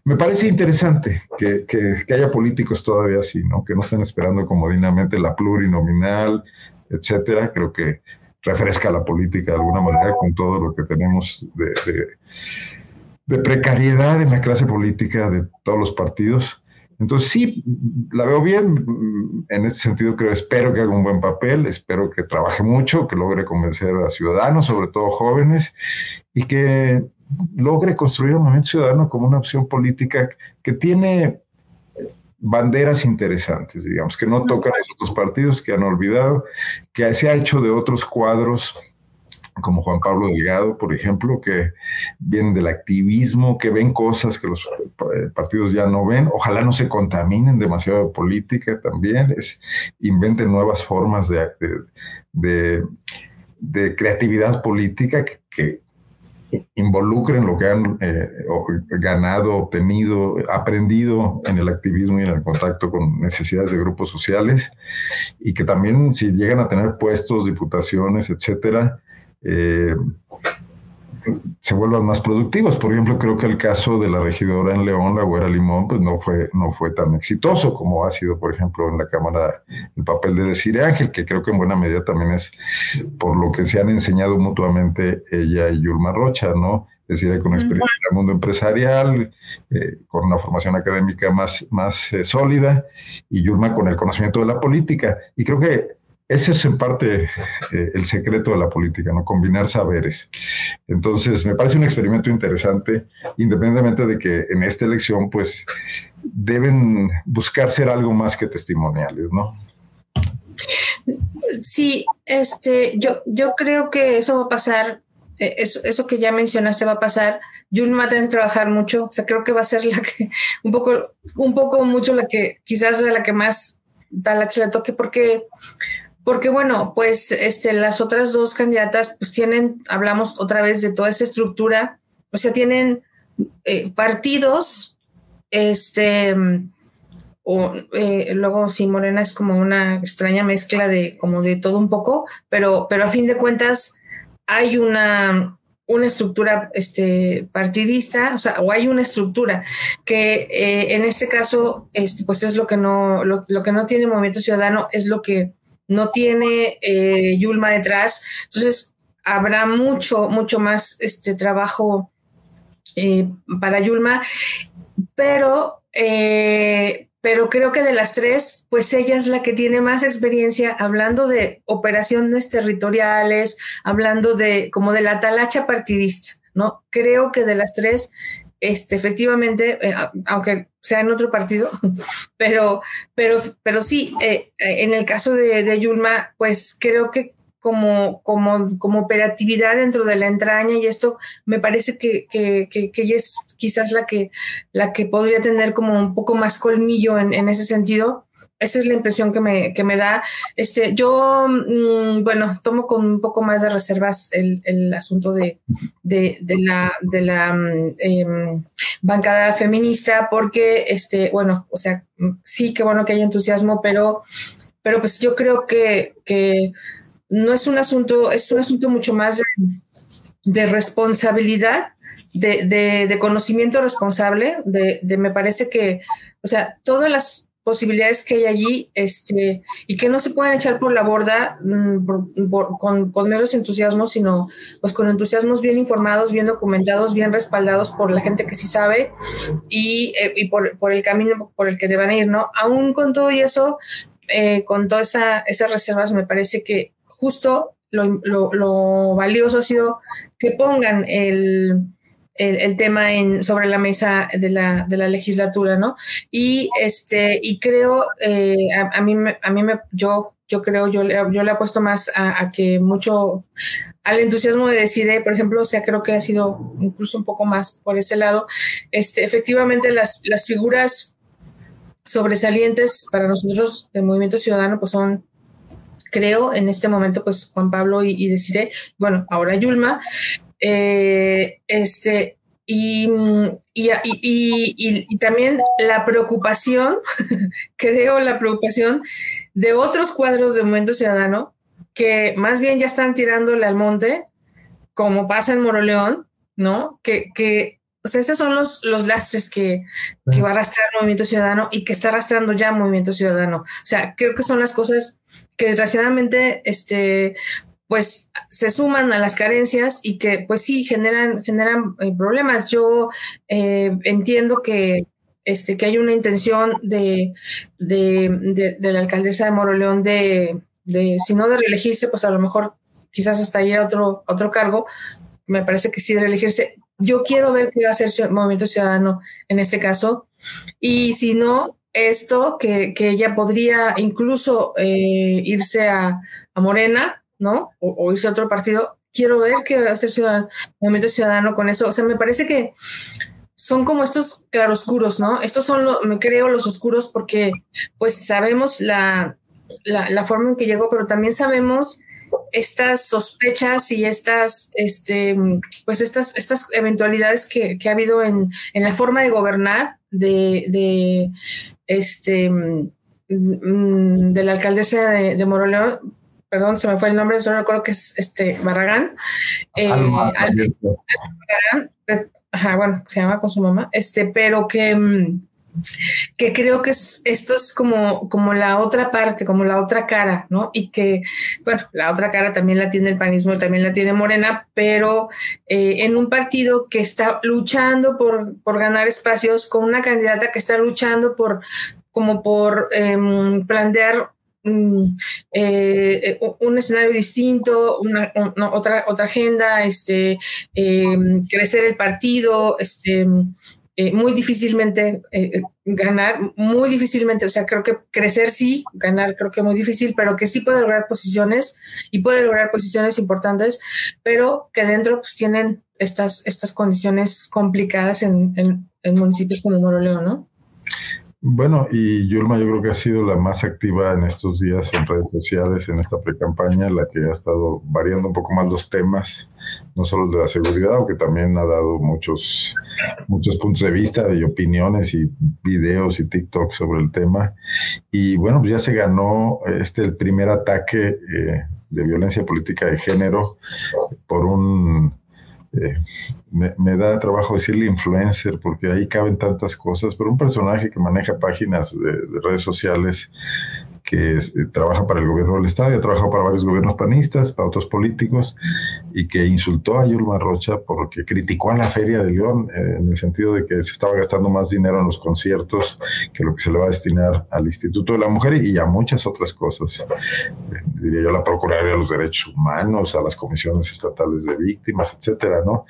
Speaker 1: Me parece interesante que haya políticos todavía así, ¿no? Que no estén esperando comodinamente la plurinominal, etcétera. Creo que refresca la política de alguna manera con todo lo que tenemos de, precariedad en la clase política de todos los partidos. Entonces sí, la veo bien, en ese sentido creo, espero que haga un buen papel, espero que trabaje mucho, que logre convencer a ciudadanos, sobre todo jóvenes, y que logre construir un movimiento ciudadano como una opción política que tiene banderas interesantes, digamos, que no tocan a los otros partidos, que han olvidado, que se ha hecho de otros cuadros como Juan Pablo Delgado, por ejemplo, que vienen del activismo, que ven cosas que los eh, partidos ya no ven. Ojalá no se contaminen demasiado de política también, es, inventen nuevas formas de, de, creatividad política que, involucren lo que han eh, ganado, obtenido, aprendido en el activismo y en el contacto con necesidades de grupos sociales y que también si llegan a tener puestos, diputaciones, etcétera, eh, se vuelvan más productivos. Por ejemplo, creo que el caso de la regidora en León, la Güera Limón, pues no fue, no fue tan exitoso como ha sido, por ejemplo, en la Cámara el papel de Decir Ángel, que creo que en buena medida también es por lo que se han enseñado mutuamente ella y Yulma Rocha, ¿no? Es decir, con experiencia en el mundo empresarial, eh, con una formación académica más, más eh, sólida, y Yulma con el conocimiento de la política. Y creo que ese es en parte eh, el secreto de la política, ¿no? Combinar saberes. Entonces, me parece un experimento interesante, independientemente de que en esta elección, pues, deben buscar ser algo más que testimoniales, ¿no?
Speaker 2: Sí, este, yo, yo creo que eso va a pasar, eh, eso, eso que ya mencionaste va a pasar. Jun va a tener que trabajar mucho, o sea, creo que va a ser la que, un poco, un poco mucho la que, quizás de la que más da la le toque, porque porque bueno, pues este, las otras dos candidatas pues tienen, hablamos otra vez de toda esa estructura, o sea, tienen eh, partidos, este, o eh, luego sí, Morena es como una extraña mezcla de como de todo un poco, pero, pero a fin de cuentas hay una, una estructura este, partidista, o sea, o hay una estructura que eh, en este caso, este, pues es lo que no, lo, lo, que no tiene Movimiento Ciudadano, es lo que no tiene eh, Yulma detrás, entonces habrá mucho, mucho más este trabajo eh, para Yulma, pero, eh, pero creo que de las tres, pues ella es la que tiene más experiencia hablando de operaciones territoriales, hablando de como de la talacha partidista, ¿no? Creo que de las tres, este, efectivamente, aunque sea en otro partido, pero, pero, pero sí, eh, en el caso de, Yulma, pues creo que como, como, como operatividad dentro de la entraña y esto me parece que, que, que, ella es quizás la que, la que podría tener como un poco más colmillo en, en ese sentido esa es la impresión que me, que me da. Este, yo, mm, bueno, tomo con un poco más de reservas el, el asunto de, de, la, de la mm, em, bancada feminista, porque, este, bueno, o sea, sí que bueno que hay entusiasmo, pero, pero pues yo creo que, que no es un asunto, es un asunto mucho más de, responsabilidad, de, de, de, conocimiento responsable, de, de me parece que, o sea, todas las posibilidades que hay allí este, y que no se pueden echar por la borda mm, con, con, menos entusiasmo, sino pues con entusiasmos bien informados, bien documentados, bien respaldados por la gente que sí sabe y, eh, y por, por, el camino por el que deban ir, ¿no? Aún con todo y eso, eh, con todas esa, esas reservas, me parece que justo lo, lo, lo valioso ha sido que pongan el el, tema en, sobre la mesa de la, de la legislatura, ¿no? Y este, y creo, eh, a, mí, a mí me, yo, yo creo, yo, yo le apuesto más a, que mucho al entusiasmo de decir, por ejemplo, o sea, creo que ha sido incluso un poco más por ese lado. Este, efectivamente, las, las figuras sobresalientes para nosotros del Movimiento Ciudadano, pues son creo en este momento, pues Juan Pablo y, y Deciré, bueno, ahora Yulma, eh, este, y, y, y, y, también la preocupación, creo la preocupación de otros cuadros de Movimiento Ciudadano que más bien ya están tirándole al monte, como pasa en Moroleón, ¿no? Que, que o sea, esos son los, los lastres que, que va a arrastrar el Movimiento Ciudadano y que está arrastrando ya Movimiento Ciudadano. O sea, creo que son las cosas que desgraciadamente este, pues se suman a las carencias y que pues sí generan, generan eh, problemas. Yo eh, entiendo que, este, que hay una intención de, de, la alcaldesa de Moroleón de, de, si no de reelegirse, pues a lo mejor quizás hasta ir otro, otro cargo. Me parece que sí de reelegirse. Yo quiero ver qué va a hacer el Movimiento Ciudadano en este caso. Y si no, esto, que, que ella podría incluso eh, irse a, a Morena, ¿no? O, irse a otro partido. Quiero ver qué va a hacer ciudadano, Movimiento Ciudadano con eso. O sea, me parece que son como estos claroscuros, ¿no? Estos son, lo, me creo, los oscuros porque pues sabemos la, la, forma en que llegó, pero también sabemos estas sospechas y estas, este, pues estas, estas eventualidades que, que ha habido en, en, la forma de gobernar de, de este, mm, de la alcaldesa de, de Moroleón, perdón, se me fue el nombre, solo recuerdo que es este Barragán. Eh, Barragán, ajá, bueno, se llama con su mamá, este, pero que, mm, que creo que es, esto es como, como la otra parte, como la otra cara, ¿no? Y que, bueno, la otra cara también la tiene el panismo, también la tiene Morena, pero eh, en un partido que está luchando por, por ganar espacios, con una candidata que está luchando por como por em, plantear Mm, eh, un escenario distinto, una, otra, otra agenda, este, em, crecer el partido, este, eh, muy difícilmente eh, ganar, muy difícilmente, o sea, creo que crecer sí, ganar creo que muy difícil, pero que sí puede lograr posiciones y puede lograr posiciones importantes, pero que dentro pues tienen estas, estas condiciones complicadas en, en, municipios como Moroleón, ¿no?
Speaker 1: Bueno, y Yulma yo creo que ha sido la más activa en estos días en redes sociales, en esta pre-campaña, la que ha estado variando un poco más los temas, no solo el de la seguridad, aunque también ha dado muchos, muchos puntos de vista y opiniones y videos y TikTok sobre el tema. Y bueno, pues ya se ganó este el primer ataque eh, de violencia política de género por un eh, me, da trabajo decirle influencer porque ahí caben tantas cosas, pero un personaje que maneja páginas de redes sociales que eh, trabaja para el gobierno del Estado, ha trabajado para varios gobiernos panistas, para otros políticos, y que insultó a Yulma Rocha porque criticó a la Feria de León eh, en el sentido de que se estaba gastando más dinero en los conciertos que lo que se le va a destinar al Instituto de la Mujer y a muchas otras cosas. Eh, diría yo, la Procuraduría de los Derechos Humanos, a las comisiones estatales de víctimas, etcétera, ¿no?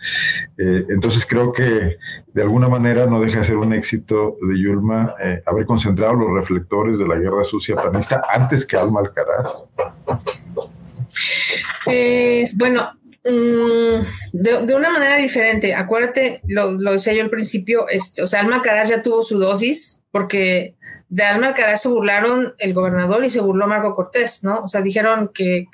Speaker 1: entonces creo que de alguna manera no deja de ser un éxito de Yulma haber concentrado los reflectores de la guerra sucia panista antes que Alma Alcaraz?
Speaker 2: Pues bueno, mm, de, una manera diferente. Acuérdate, lo, lo, decía yo al principio, este, o sea, Alma Alcaraz ya tuvo su dosis porque de Alma Alcaraz se burlaron el gobernador y se burló Marco Cortés, ¿no? O sea, dijeron que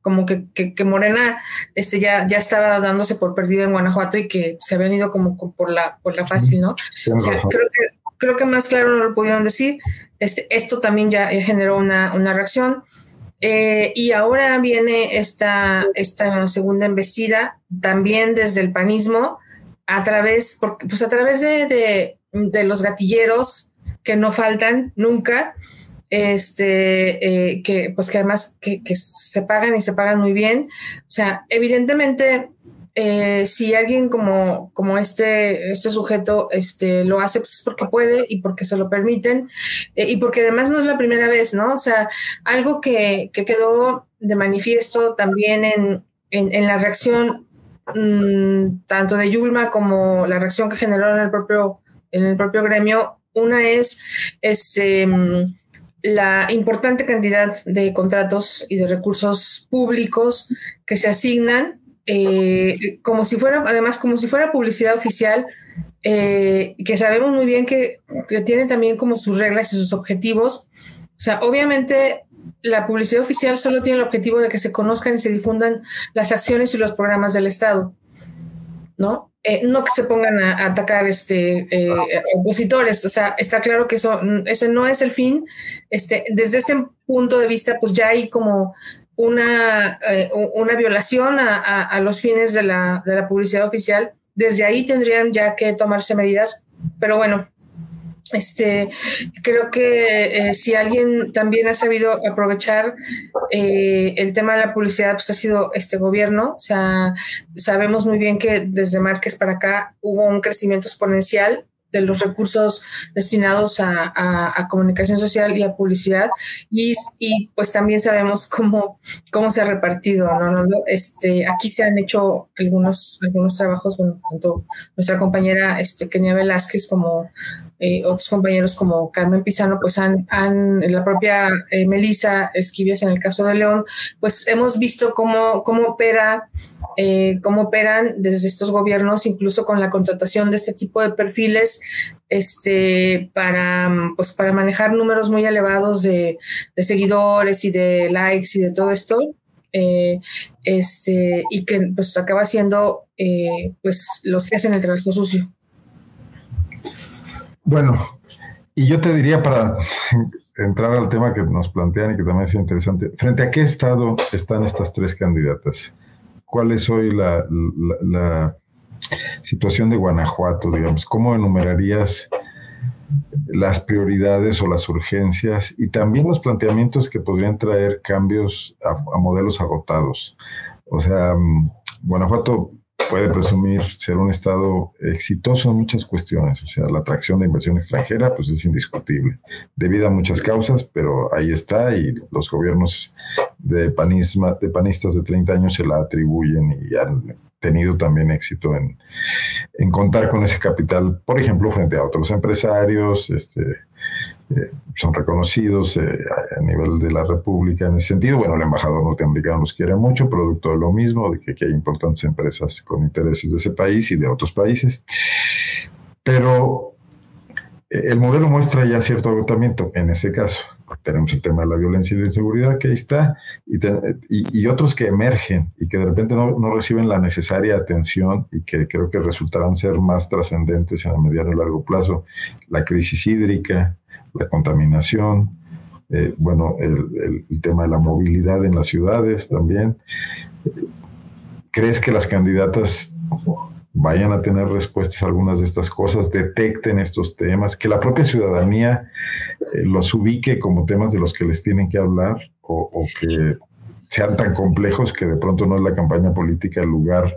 Speaker 2: como que, que, Morena este, ya, ya estaba dándose por perdido en Guanajuato y que se habían ido como por la, por la fácil, ¿no? O sea, creo que creo que más claro no lo pudieron decir. Este, esto también ya generó una, reacción. Eh, y ahora viene esta, esta segunda embestida, también desde el panismo, a través, porque, pues a través de, los gatilleros que no faltan nunca, este, eh, que pues que además que, que, se pagan y se pagan muy bien. O sea, evidentemente eh, si alguien como, como este, este sujeto este, lo hace pues porque puede y porque se lo permiten eh, y porque además no es la primera vez, ¿no? O sea, algo que, quedó de manifiesto también en, la reacción mm, tanto de Yulma como la reacción que generó en el propio, en el propio gremio, una es este, la importante cantidad de contratos y de recursos públicos que se asignan eh, como si fuera, además, como si fuera publicidad oficial, eh, que sabemos muy bien que, tiene también como sus reglas y sus objetivos. O sea, obviamente la publicidad oficial solo tiene el objetivo de que se conozcan y se difundan las acciones y los programas del Estado, ¿no? Eh, no que se pongan a, atacar este, opositores, o sea, está claro que eso, ese no es el fin. Este, desde ese punto de vista, pues ya hay como una, eh, una violación a, los fines de la, de la publicidad oficial, desde ahí tendrían ya que tomarse medidas. Pero bueno, Este, creo que eh, si alguien también ha sabido aprovechar eh, el tema de la publicidad, pues ha sido este gobierno. O sea, sabemos muy bien que desde Márquez para acá hubo un crecimiento exponencial de los recursos destinados a, comunicación social y a publicidad y, y, pues también sabemos cómo, cómo se ha repartido, ¿no? Este, aquí se han hecho algunos, algunos trabajos, bueno, tanto nuestra compañera este, Kenia Velázquez como eh, otros compañeros como Carmen Pizano, pues han, han la propia eh, Melissa Esquivias en el caso de León, pues hemos visto cómo, cómo opera, eh, cómo operan desde estos gobiernos, incluso con la contratación de este tipo de perfiles, este, para, pues para manejar números muy elevados de, seguidores y de likes y de todo esto. este, y que pues acaba siendo pues los que hacen el trabajo sucio.
Speaker 1: Bueno, y yo te diría para entrar al tema que nos plantean y que también es interesante, ¿frente a qué estado están estas tres candidatas? ¿Cuál es hoy la, situación de Guanajuato, digamos? ¿Cómo enumerarías las prioridades o las urgencias y también los planteamientos que podrían traer cambios a modelos agotados? O sea, mm, Guanajuato puede presumir ser un Estado exitoso en muchas cuestiones. O sea, la atracción de inversión extranjera, pues es indiscutible, debido a muchas causas, pero ahí está y los gobiernos de, de panistas de 30 años se la atribuyen y han tenido también éxito en, en contar con ese capital, por ejemplo, frente a otros empresarios, este, eh, son reconocidos eh, a nivel de la República en ese sentido. Bueno, el embajador norteamericano los quiere mucho, producto de lo mismo, de que, hay importantes empresas con intereses de ese país y de otros países. Pero eh, el modelo muestra ya cierto agotamiento en ese caso. Tenemos el tema de la violencia y la inseguridad que ahí está, y, y, otros que emergen y que de repente no, no, reciben la necesaria atención y que creo que resultarán ser más trascendentes en el mediano y largo plazo. La crisis hídrica, la contaminación, eh, bueno, el, tema de la movilidad en las ciudades también. ¿Crees que las candidatas vayan a tener respuestas a algunas de estas cosas, detecten estos temas, que la propia ciudadanía eh, los ubique como temas de los que les tienen que hablar o, o, que sean tan complejos que de pronto no es la campaña política el lugar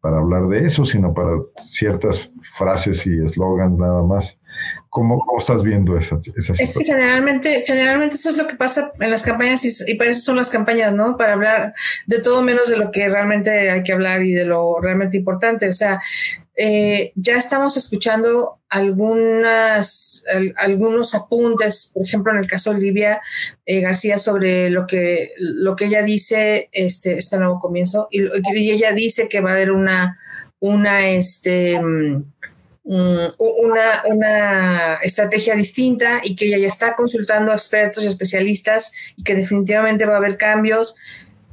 Speaker 1: para hablar de eso, sino para ciertas frases y eslogans nada más. ¿Cómo, estás viendo esa, esa
Speaker 2: Es que generalmente, generalmente eso es lo que pasa en las campañas y, para eso son las campañas, ¿no? Para hablar de todo menos de lo que realmente hay que hablar y de lo realmente importante. O sea, eh, ya estamos escuchando algunas, algunos apuntes, por ejemplo, en el caso de Olivia eh, García, sobre lo que, lo que ella dice, este, este nuevo comienzo, y, y ella dice que va a haber una, una, este, Mm, una, una, estrategia distinta y que ella ya está consultando a expertos y especialistas y que definitivamente va a haber cambios.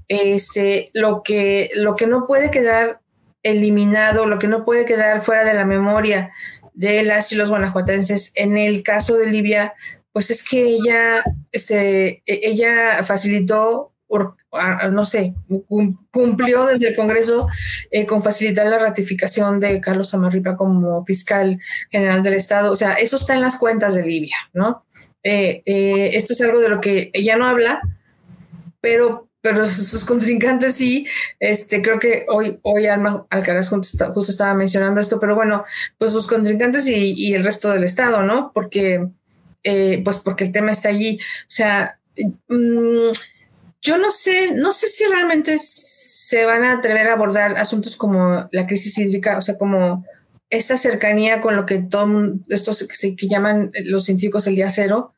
Speaker 2: Este, lo, que, lo que no puede quedar eliminado, lo que no puede quedar fuera de la memoria de las y los guanajuatenses en el caso de Libia, pues es que ella, este, e, ella facilitó no sé, cumplió desde el Congreso eh, con facilitar la ratificación de Carlos Amarripa como fiscal general del Estado. O sea, eso está en las cuentas de Libia, ¿no? Eh, eh, esto es algo de lo que ella no habla, pero, pero sus contrincantes sí. Este, creo que hoy, hoy Alma Alcaraz justo, justo estaba mencionando esto, pero bueno, pues sus contrincantes y, el resto del Estado, ¿no? Porque, pues porque el tema está allí. O sea, mm, yo no sé, no sé si realmente se van a atrever a abordar asuntos como la crisis hídrica, o sea, como esta cercanía con lo que todo estos que, que llaman los científicos el día cero,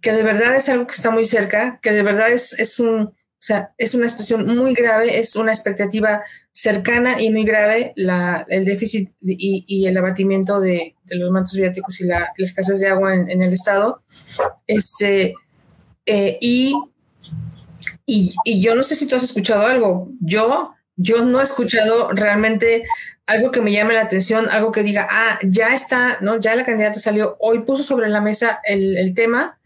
Speaker 2: que de verdad es algo que está muy cerca, que de verdad es, es un, o sea, es una situación muy grave, es una expectativa cercana y muy grave la, el déficit y, el abatimiento de, los mantos viáticos y la, las escasez de agua en, el estado. Este, eh, y y, yo no sé si tú has escuchado algo. Yo, yo no he escuchado realmente algo que me llame la atención, algo que diga, ah, ya está, ¿no? Ya la candidata salió, hoy puso sobre la mesa el, tema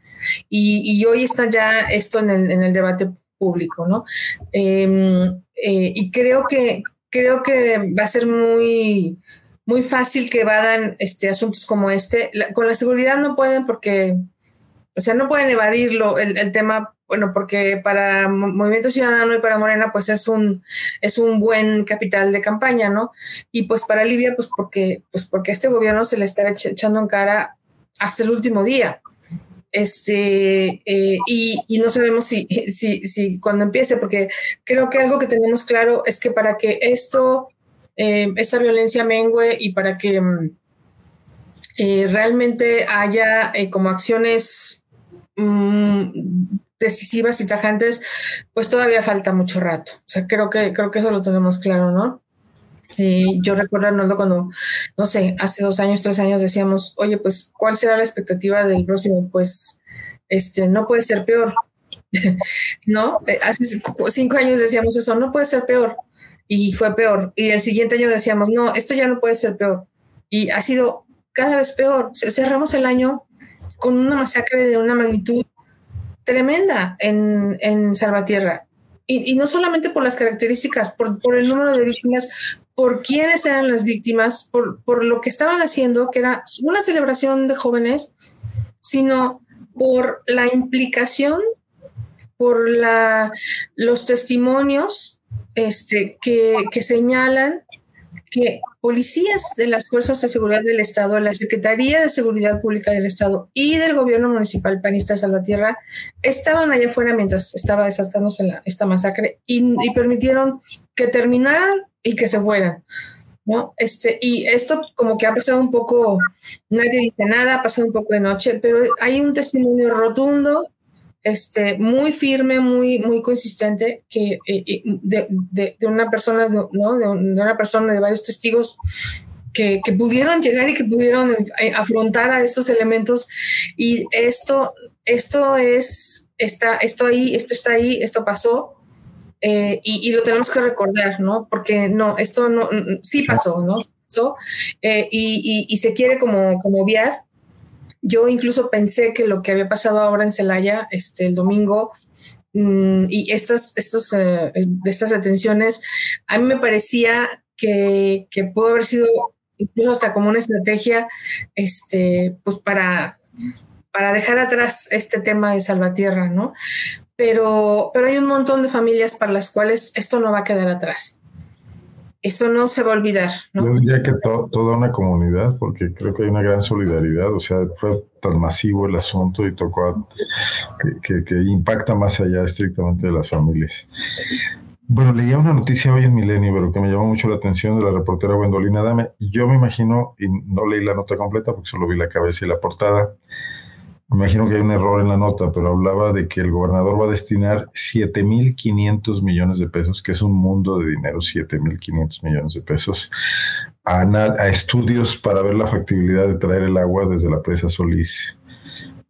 Speaker 2: y, hoy está ya esto en el, debate público, ¿no? Em, eh, y creo que, creo que va a ser muy, muy fácil que evadan este, asuntos como este. con la seguridad no pueden porque, o sea, no pueden evadirlo el, tema bueno, porque para Movimiento Ciudadano y para Morena, pues es un, es un buen capital de campaña, ¿no? Y pues para Libia, pues porque, pues porque este gobierno se le está echando en cara hasta el último día. Este, eh, y, no sabemos si, si, si cuando empiece, porque creo que algo que tenemos claro es que para que esto, eh, esta violencia mengue y para que mm, eh, realmente haya como acciones mm, decisivas y tajantes, pues todavía falta mucho rato. O sea, creo que, creo que eso lo tenemos claro, ¿no? Y yo recuerdo, Arnoldo, cuando, no sé, hace dos años, tres años decíamos, oye, pues, ¿cuál será la expectativa del próximo? Pues, este, no puede ser peor, ¿no? Eh, hace cinco años decíamos eso, no puede ser peor, y fue peor. Y el siguiente año decíamos, no, esto ya no puede ser peor. Y ha sido cada vez peor. Cerramos el año con una masacre de una magnitud tremenda en, en Salvatierra. Y, no solamente por las características, por, por, el número de víctimas, por quiénes eran las víctimas, por, por lo que estaban haciendo, que era una celebración de jóvenes, sino por la implicación, por la, los testimonios este, que, que señalan que policías de las Fuerzas de Seguridad del Estado, la Secretaría de Seguridad Pública del Estado y del Gobierno Municipal Panista de Salvatierra estaban allá afuera mientras estaba desatándose esta masacre y, permitieron que terminaran y que se fueran. ¿no? Este, y esto como que ha pasado un poco, nadie dice nada, ha pasado un poco de noche, pero hay un testimonio rotundo este, muy firme, muy, muy consistente, que, eh, de, una persona, ¿no? de, una persona, de varios testigos que, pudieron llegar y que pudieron eh, afrontar a estos elementos. Y esto, esto es, está, esto ahí, esto está ahí, esto pasó. Eh, y, lo tenemos que recordar, ¿no? Porque no, esto no, sí pasó, ¿no? Pasó, y, y, se quiere como, como obviar, yo incluso pensé que lo que había pasado ahora en Celaya, este, el domingo, mm, y estas, estos, eh, estas detenciones, a mí me parecía que, que pudo haber sido incluso hasta como una estrategia, este, pues para, para dejar atrás este tema de Salvatierra, ¿no? Pero, pero hay un montón de familias para las cuales esto no va a quedar atrás esto no se va a olvidar. ¿no?
Speaker 1: Yo diría que toda una comunidad, porque creo que hay una gran solidaridad, o sea, fue tan masivo el asunto y tocó que, impacta más allá estrictamente de las familias. Bueno, leía una noticia hoy en Milenio, pero que me llamó mucho la atención de la reportera Gwendolina Dame. Yo me imagino, y no leí la nota completa porque solo vi la cabeza y la portada, imagino que hay un error en la nota, pero hablaba de que el gobernador va a destinar 7.500 millones de pesos, que es un mundo de dinero, 7.500 millones de pesos, a, a, estudios para ver la factibilidad de traer el agua desde la presa Solís,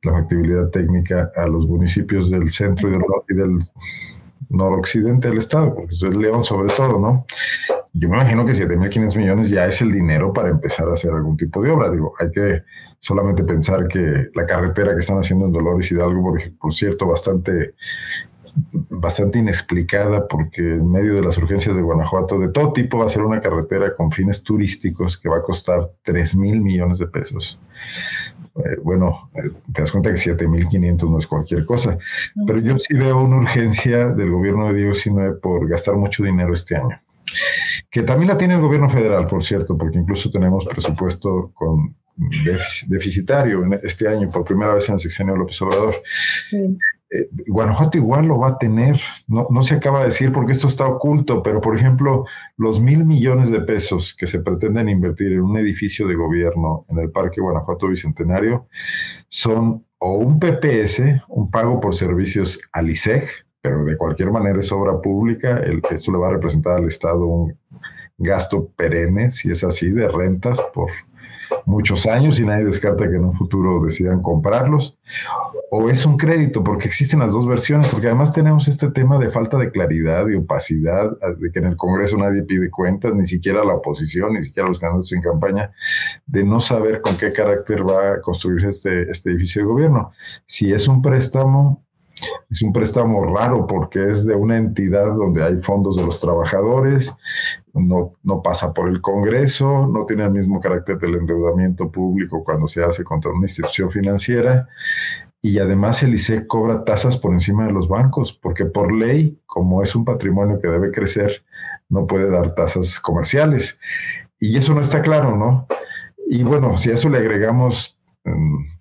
Speaker 1: la factibilidad técnica a los municipios del centro y del, y del noroccidente del estado, porque eso es León sobre todo, ¿no? Yo me imagino que 7.500 millones ya es el dinero para empezar a hacer algún tipo de obra. Digo, hay que solamente pensar que la carretera que están haciendo en Dolores Hidalgo, por, por cierto, bastante bastante inexplicada porque en medio de las urgencias de Guanajuato, de todo tipo, va a ser una carretera con fines turísticos que va a costar 3 mil millones de pesos. Eh, bueno, eh, te das cuenta que 7.500 no es cualquier cosa, pero yo sí veo una urgencia del gobierno de Diego Sinue por gastar mucho dinero este año, que también la tiene el gobierno federal, por cierto, porque incluso tenemos presupuesto con deficitario este año por primera vez en el sexenio López Obrador. Eh, Guanajuato igual lo va a tener, no, no, se acaba de decir porque esto está oculto, pero por ejemplo, los mil millones de pesos que se pretenden invertir en un edificio de gobierno en el Parque Guanajuato Bicentenario son o un PPS, un pago por servicios al ISEG, pero de cualquier manera es obra pública, el, esto le va a representar al Estado un gasto perenne, si es así, de rentas por muchos años y nadie descarta que en un futuro decidan comprarlos. O es un crédito, porque existen las dos versiones, porque además tenemos este tema de falta de claridad y opacidad, de que en el Congreso nadie pide cuentas, ni siquiera la oposición, ni siquiera los candidatos en campaña, de no saber con qué carácter va a construirse este, este edificio de gobierno. Si es un préstamo, es un préstamo raro porque es de una entidad donde hay fondos de los trabajadores, no, no pasa por el Congreso, no tiene el mismo carácter del endeudamiento público cuando se hace contra una institución financiera y además el ICE cobra tasas por encima de los bancos, porque por ley, como es un patrimonio que debe crecer, no puede dar tasas comerciales. Y eso no está claro, ¿no? Y bueno, si a eso le agregamos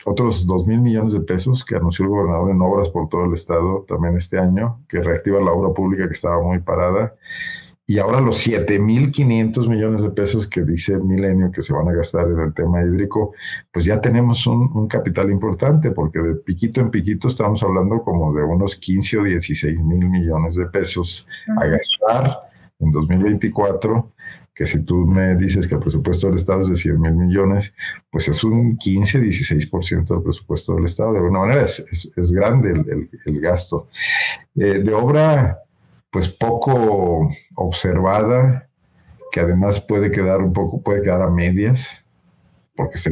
Speaker 1: otros dos mil millones de pesos que anunció el gobernador en obras por todo el estado también este año, que reactiva la obra pública que estaba muy parada, y ahora los 7.500 millones de pesos que dice Milenio que se van a gastar en el tema hídrico, pues ya tenemos un, capital importante, porque de piquito en piquito estamos hablando como de unos 15 o 16 mil millones de pesos a gastar en 2024 que si tú me dices que el presupuesto del Estado es de 100 mil millones, pues es un 15, 16% del presupuesto del Estado. De alguna manera es, es, grande el, el, gasto. Eh, de obra pues poco observada, que además puede quedar un poco, puede quedar a medias, porque se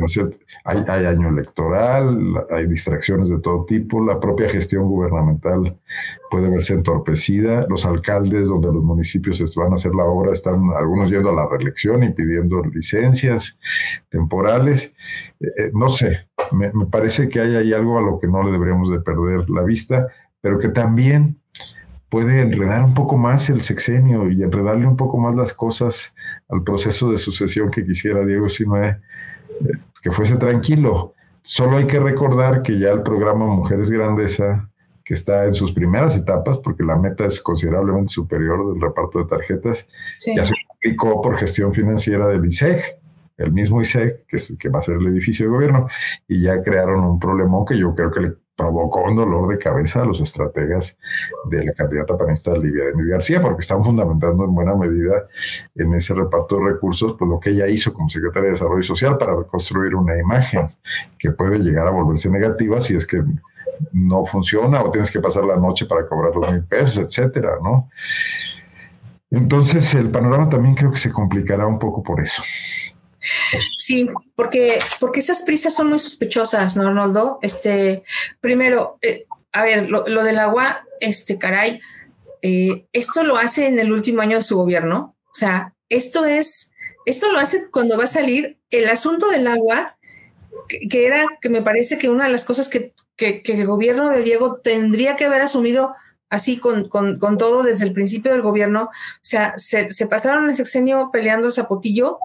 Speaker 1: hay, hay año electoral, hay distracciones de todo tipo, la propia gestión gubernamental puede verse entorpecida, los alcaldes donde los municipios van a hacer la obra están algunos yendo a la reelección y pidiendo licencias temporales, eh, eh, no sé, me, parece que hay ahí algo a lo que no le deberíamos de perder la vista, pero que también puede enredar un poco más el sexenio y enredarle un poco más las cosas al proceso de sucesión que quisiera Diego Sinoé, que fuese tranquilo. Solo hay que recordar que ya el programa Mujeres Grandeza, que está en sus primeras etapas, porque la meta es considerablemente superior del reparto de tarjetas, ya se aplicó por gestión financiera del ISEG, el mismo ISEG, que, es, que va a ser el edificio de gobierno, y ya crearon un problemón que yo creo que le provocó un dolor de cabeza a los estrategas de la candidata panista Livia Denis García, porque están fundamentando en buena medida en ese reparto de recursos, pues lo que ella hizo como secretaria de Desarrollo Social para reconstruir una imagen que puede llegar a volverse negativa si es que no funciona o tienes que pasar la noche para cobrar los mil pesos, etcétera, ¿no? Entonces el panorama también creo que se complicará un poco por eso.
Speaker 2: Sí, porque, porque esas prisas son muy sospechosas, ¿no, Arnoldo? Este, primero, eh, a ver, lo, del agua, este, caray, eh, esto lo hace en el último año de su gobierno. O sea, esto es, esto lo hace cuando va a salir el asunto del agua, que, era, que me parece que una de las cosas que, que, el gobierno de Diego tendría que haber asumido así con, con, con, todo desde el principio del gobierno. O sea, se, se pasaron el sexenio peleando zapotillo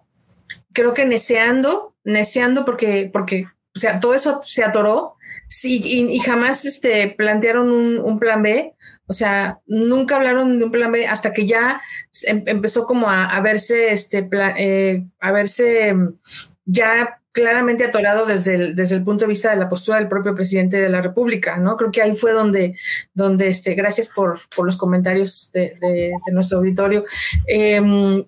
Speaker 2: creo que neceando, neceando porque, porque, o sea, todo eso se atoró, sí, y, jamás este, plantearon un, plan B, o sea, nunca hablaron de un plan B hasta que ya em, empezó como a, verse, este, eh, a verse ya claramente atorado desde el, desde el punto de vista de la postura del propio presidente de la República, ¿no? Creo que ahí fue donde, donde este, gracias por, por los comentarios de, de, nuestro auditorio, em,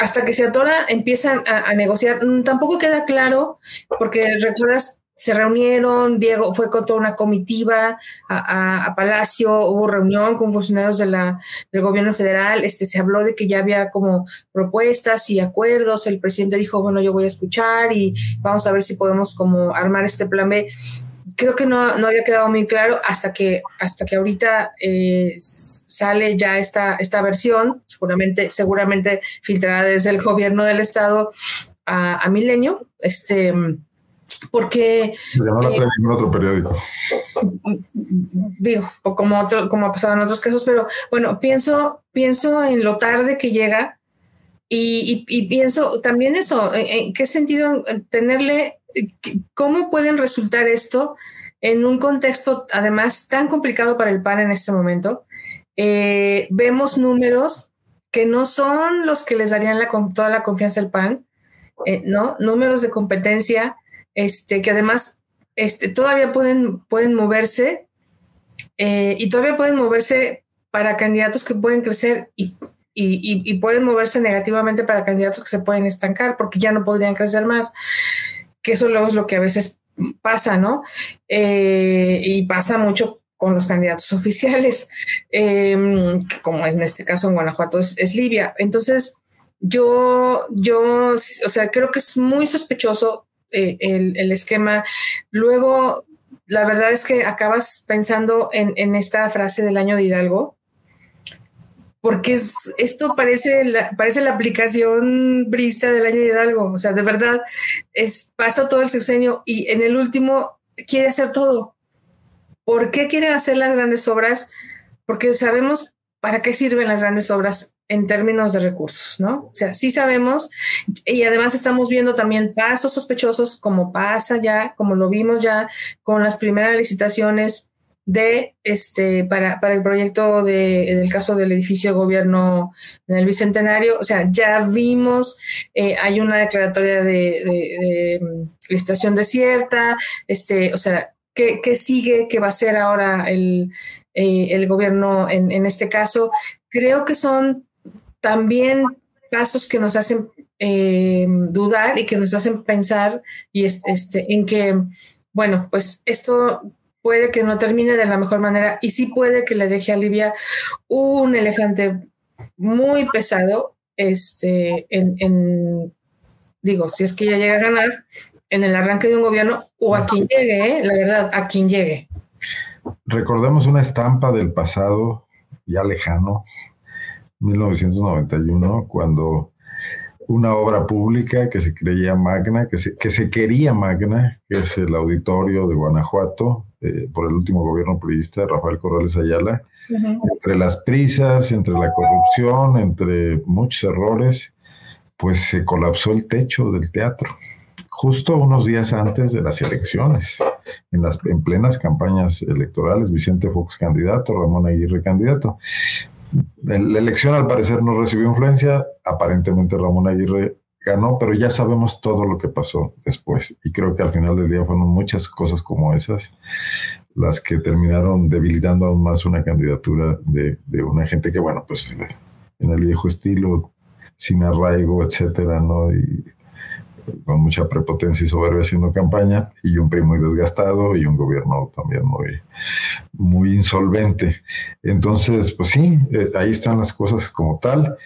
Speaker 2: hasta que se atora empiezan a, a, negociar. Mm, tampoco queda claro, porque recuerdas se reunieron, Diego fue con toda una comitiva a, Palacio, hubo reunión con funcionarios de la, del gobierno federal, este, se habló de que ya había como propuestas y acuerdos, el presidente dijo, bueno, yo voy a escuchar y vamos a ver si podemos como armar este plan B. Creo que no, no había quedado muy claro hasta que, hasta que ahorita eh, sale ya esta, esta versión, seguramente, seguramente filtrada desde el gobierno del estado a, a Milenio, este porque...
Speaker 1: No eh, ningún otro periódico.
Speaker 2: Digo, como, otro, como ha pasado en otros casos, pero bueno, pienso, pienso en lo tarde que llega y, pienso también eso, en, qué sentido tenerle, cómo pueden resultar esto en un contexto además tan complicado para el PAN en este momento. Eh, vemos números que no son los que les darían la, toda la confianza al PAN, eh, ¿no? Números de competencia este, que además este, todavía pueden, pueden moverse eh, y todavía pueden moverse para candidatos que pueden crecer y, pueden moverse negativamente para candidatos que se pueden estancar porque ya no podrían crecer más, que eso luego es lo que a veces pasa, ¿no? Eh, y pasa mucho con los candidatos oficiales, em, como en este caso en Guanajuato es, es Libia. Entonces, yo, yo, o sea, creo que es muy sospechoso eh, el, esquema. Luego, la verdad es que acabas pensando en, esta frase del año de Hidalgo, porque esto parece la, parece la aplicación brista del año de Hidalgo. O sea, de verdad, es, pasó todo el sexenio y en el último quiere hacer todo. ¿Por qué quiere hacer las grandes obras? Porque sabemos para qué sirven las grandes obras en términos de recursos, ¿no? O sea, sí sabemos y además estamos viendo también pasos sospechosos como pasa ya, como lo vimos ya con las primeras licitaciones de este para, para el proyecto de en el caso del edificio de gobierno en el bicentenario, o sea, ya vimos eh, hay una declaratoria de, mm, licitación desierta, este, o sea, ¿qué, sigue? ¿Qué va a ser ahora el, eh, el gobierno en, en este caso? Creo que son también pasos que nos hacen eh, dudar y que nos hacen pensar y este, en que, bueno, pues esto puede que no termine de la mejor manera y sí puede que le deje a Libia un elefante muy pesado, este, en, digo, si es que ella llega a ganar en el arranque de un gobierno o a quien llegue, ¿eh? la verdad, a quien llegue.
Speaker 1: Recordemos una estampa del pasado ya lejano, 1991, cuando una obra pública que se creía magna, que se, que se quería magna, que es el auditorio de Guanajuato, eh, por el último gobierno periodista Rafael Corrales Ayala, entre las prisas, entre la corrupción, entre muchos errores, pues se colapsó el techo del teatro, justo unos días antes de las elecciones, en, las, en plenas campañas electorales, Vicente Fox candidato, Ramón Aguirre candidato. La elección al parecer no recibió influencia, aparentemente Ramón Aguirre ganó, pero ya sabemos todo lo que pasó después. Y creo que al final del día fueron muchas cosas como esas las que terminaron debilitando aún más una candidatura de, de una gente que, bueno, pues en el viejo estilo, sin arraigo, etcétera, ¿no? Con mucha prepotencia y soberbia haciendo campaña, y un PRI muy desgastado y un gobierno también muy, muy insolvente. Entonces, pues sí, eh, ahí están las cosas como tal.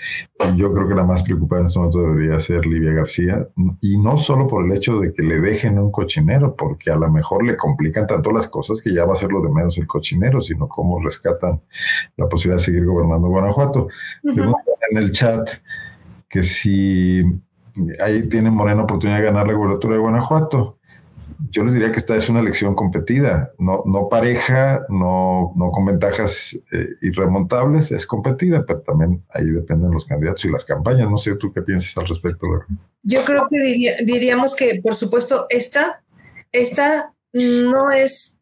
Speaker 1: Y yo creo que la más preocupada en este momento debería ser Livia García, y no solo por el hecho de que le dejen un cochinero, porque a lo mejor le complican tanto las cosas que ya va a ser lo de menos el cochinero, sino cómo rescatan la posibilidad de seguir gobernando Guanajuato. En el chat que si ahí tiene Morena oportunidad de ganar la gubernatura de Guanajuato. Yo les diría que esta es una elección competida, no, no pareja, no, no con ventajas eh, irremontables, es competida, pero también ahí dependen los candidatos y las campañas. No sé tú qué piensas al respecto.
Speaker 2: Yo creo que diríamos que, por supuesto, esta, esta no es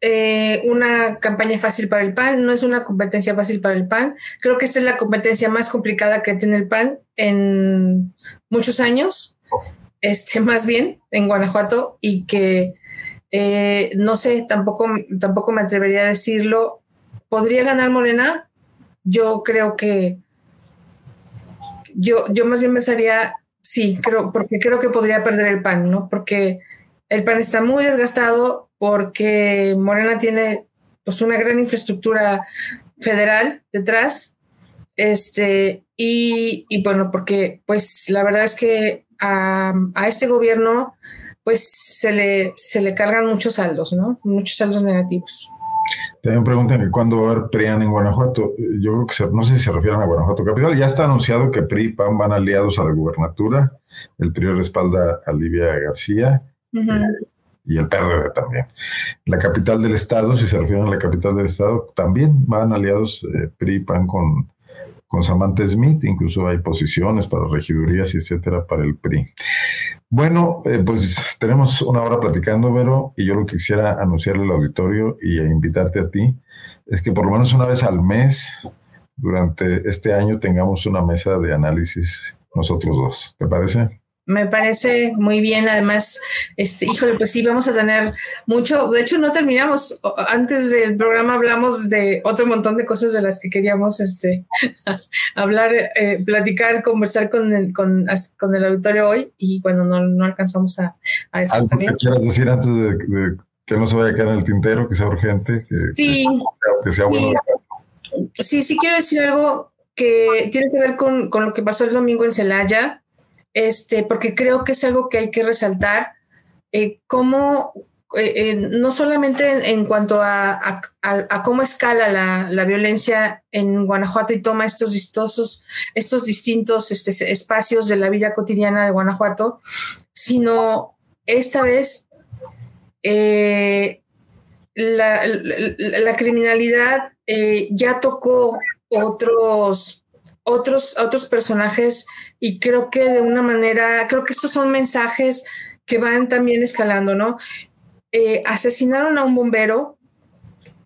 Speaker 2: eh, una campaña fácil para el PAN, no es una competencia fácil para el PAN. Creo que esta es la competencia más complicada que tiene el PAN en muchos años, este, más bien en Guanajuato, y que eh, no sé, tampoco, tampoco me atrevería a decirlo. ¿Podría ganar Morena? Yo creo que yo, yo más bien pensaría, sí, creo, porque creo que podría perder el PAN, ¿no? Porque el PAN está muy desgastado, porque Morena tiene pues una gran infraestructura federal detrás. Este, y, bueno, porque pues la verdad es que a, este gobierno pues se le, se le cargan muchos saldos, ¿no? Muchos saldos negativos.
Speaker 1: También preguntan que cuándo va a haber PRIAN en Guanajuato. Yo creo que no sé si se refieren a Guanajuato Capital. Ya está anunciado que PRI y PAN van aliados a la gubernatura. El PRI respalda a Livia García y el PRD también. La capital del estado, si se refieren a la capital del estado, también van aliados eh, PRI PAN con, con Samantha Smith, incluso hay posiciones para regidurías etcétera para el PRI. Bueno, eh, pues tenemos una hora platicando, Vero, y yo lo que quisiera anunciarle al auditorio y invitarte a ti es que por lo menos una vez al mes, durante este año, tengamos una mesa de análisis nosotros dos. ¿Te parece?
Speaker 2: Me parece muy bien, además, este, híjole, pues sí, vamos a tener mucho, de hecho no terminamos, antes del programa hablamos de otro montón de cosas de las que queríamos este, hablar, eh, platicar, conversar con el, con, con, el auditorio hoy y bueno, no, no alcanzamos a, a
Speaker 1: eso. ¿Algo que quieras decir antes de, que no se vaya a quedar en el tintero, que sea urgente? Que,
Speaker 2: sí.
Speaker 1: Que, sea bueno.
Speaker 2: Sí, sí quiero decir algo que tiene que ver con, con lo que pasó el domingo en Celaya este, porque creo que es algo que hay que resaltar, eh, cómo eh, no solamente en, cuanto a, cómo escala la, violencia en Guanajuato y toma estos distintos, estos distintos este, espacios de la vida cotidiana de Guanajuato, sino esta vez eh, la, criminalidad eh, ya tocó otros, otros, otros personajes y creo que de una manera, creo que estos son mensajes que van también escalando, ¿no? Eh, asesinaron a un bombero.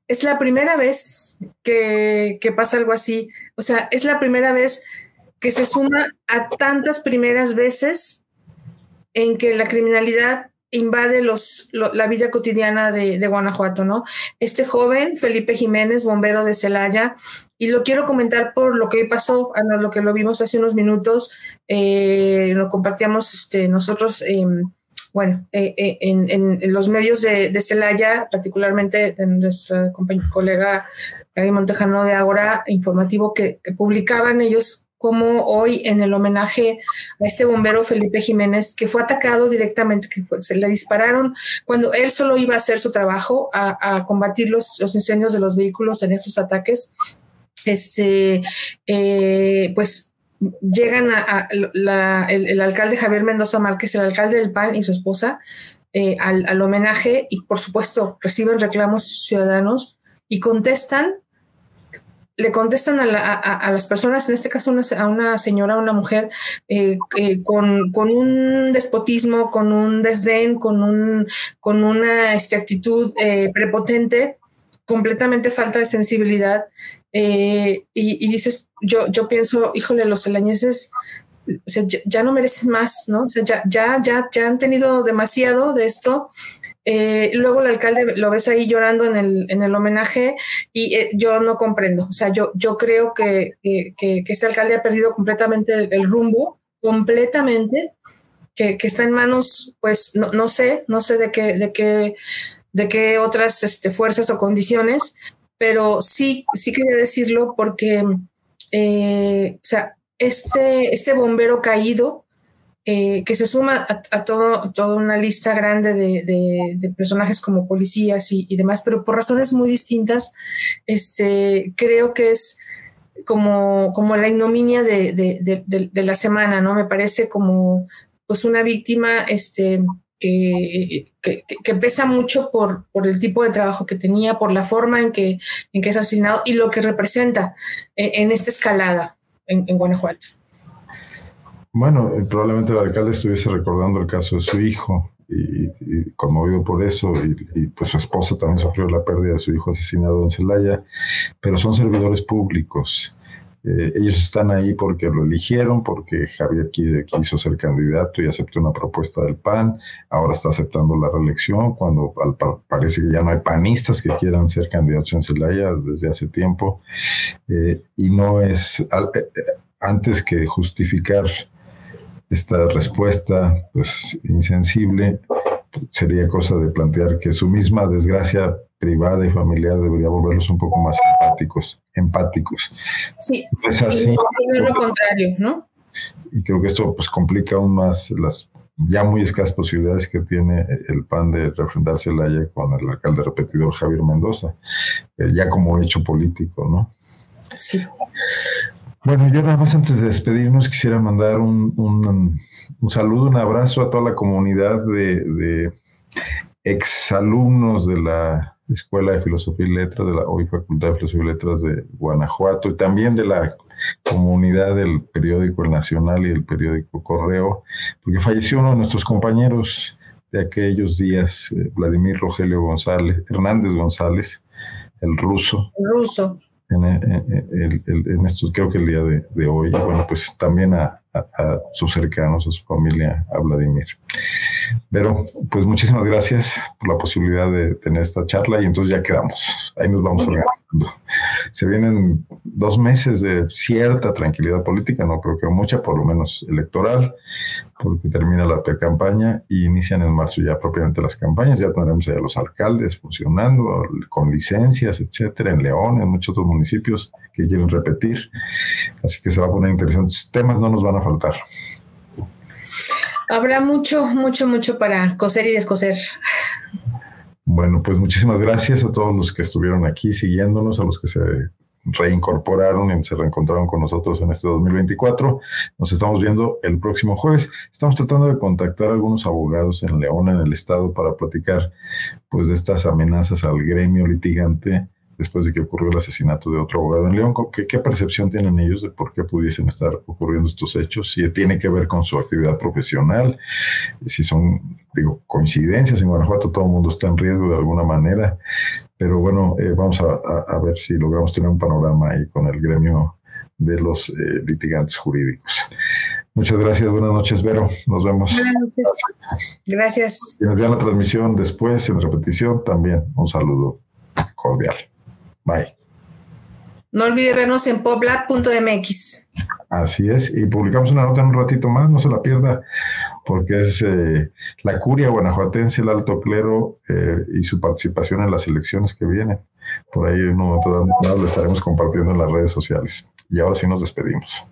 Speaker 2: Es la primera vez que, que pasa algo así. O sea, es la primera vez que se suma a tantas primeras veces en que la criminalidad invade los, la vida cotidiana de, Guanajuato, ¿no? Este joven, Felipe Jiménez, bombero de Celaya, y lo quiero comentar por lo que pasó, lo que lo vimos hace unos minutos, eh, lo compartíamos este, nosotros, bueno, eh, eh, en, los medios de, Celaya, particularmente de nuestra colega Gaby Montejano de Agora, informativo que, que publicaban ellos como hoy en el homenaje a este bombero Felipe Jiménez, que fue atacado directamente, que se le dispararon cuando él solo iba a hacer su trabajo, a, combatir los, incendios de los vehículos en estos ataques. Este, eh, pues llegan a, el, alcalde Javier Mendoza Márquez, el alcalde del PAN y su esposa, eh, al, al homenaje y por supuesto reciben reclamos ciudadanos y contestan le contestan a, las personas, en este caso a una señora, a una mujer, eh, eh, con, un despotismo, con un desdén, con, un, con una este, actitud prepotente, completamente falta de sensibilidad. Y, dices, yo, yo pienso, híjole, los celañeses ya, no merecen más, ¿no? O sea, ya, ya, ya, ya han tenido demasiado de esto eh, luego el alcalde lo ves ahí llorando en el, en el homenaje y eh, yo no comprendo. O sea, yo, yo creo que, que, este alcalde ha perdido completamente el, rumbo, completamente, que, está en manos, pues no, no, sé, no sé de qué, de qué, de qué otras este, fuerzas o condiciones, pero sí, sí quería decirlo porque, eh, o sea, este, este bombero caído, eh, que se suma a, todo, toda una lista grande de, personajes como policías y, demás, pero por razones muy distintas, este, creo que es como, como la ignominia de, la semana, ¿no? Me parece como pues una víctima este, que, que, pesa mucho por, por, el tipo de trabajo que tenía, por la forma en que, en que es asesinado y lo que representa en, esta escalada en Guanajuato.
Speaker 1: Bueno, eh, probablemente el alcalde estuviese recordando el caso de su hijo y, conmovido por eso, y, pues su esposa también sufrió la pérdida de su hijo asesinado en Celaya, pero son servidores públicos. Eh, ellos están ahí porque lo eligieron, porque Javier quiso ser candidato y aceptó una propuesta del PAN, ahora está aceptando la reelección, cuando parece que ya no hay panistas que quieran ser candidatos en Celaya desde hace tiempo, eh, y no es, antes que justificar esta respuesta pues insensible sería cosa de plantear que su misma desgracia privada y familiar debería volverlos un poco más empáticos, empáticos.
Speaker 2: Sí, es así. lo contrario, ¿no?
Speaker 1: Y creo que esto pues complica aún más las ya muy escasas posibilidades que tiene el PAN de refrendarse Celaya con el alcalde repetidor Javier Mendoza, eh, ya como hecho político, ¿no?
Speaker 2: Sí.
Speaker 1: Bueno, yo nada más antes de despedirnos quisiera mandar un, un, saludo, un abrazo a toda la comunidad de, de exalumnos de la Escuela de Filosofía y Letras, de la hoy Facultad de Filosofía y Letras de Guanajuato y también de la comunidad del periódico El Nacional y el periódico Correo, porque falleció uno de nuestros compañeros de aquellos días, eh, Vladimir Rogelio González, Hernández González, el ruso.
Speaker 2: El ruso
Speaker 1: en, en, en, estos, creo que el día de, de hoy, bueno, pues también a, a, sus cercanos, a su familia, a Vladimir. Pero, pues muchísimas gracias por la posibilidad de tener esta charla y entonces ya quedamos. Ahí nos vamos organizando. Se vienen dos meses de cierta tranquilidad política, no creo que mucha, por lo menos electoral, porque termina la pre-campaña y inician en marzo ya propiamente las campañas. Ya tendremos ya los alcaldes funcionando con licencias, etcétera, en León, en muchos otros municipios que quieren repetir. Así que se va a poner interesantes temas, no nos van a faltar.
Speaker 2: Habrá mucho, mucho, mucho para coser y descoser.
Speaker 1: Bueno, pues muchísimas gracias a todos los que estuvieron aquí siguiéndonos, a los que se reincorporaron y se reencontraron con nosotros en este 2024. Nos estamos viendo el próximo jueves. Estamos tratando de contactar a algunos abogados en León, en el estado, para platicar pues de estas amenazas al gremio litigante después de que ocurrió el asesinato de otro abogado en León. ¿Qué, ¿Qué, percepción tienen ellos de por qué pudiesen estar ocurriendo estos hechos? Si tiene que ver con su actividad profesional, si son, digo, coincidencias. En Guanajuato todo el mundo está en riesgo de alguna manera, pero bueno, eh, vamos a, a, ver si logramos tener un panorama ahí con el gremio de los eh, litigantes jurídicos. Muchas gracias, buenas noches, Vero. Nos vemos.
Speaker 2: Buenas noches. Gracias.
Speaker 1: nos vean la transmisión después, en repetición, también un saludo cordial. Bye.
Speaker 2: No olvide vernos en poblab.mx.
Speaker 1: Así es, y publicamos una nota en un ratito más, no se la pierda, porque es eh, la curia guanajuatense, el alto clero eh, y su participación en las elecciones que vienen. Por ahí en un momento dado lo estaremos compartiendo en las redes sociales. Y ahora sí nos despedimos.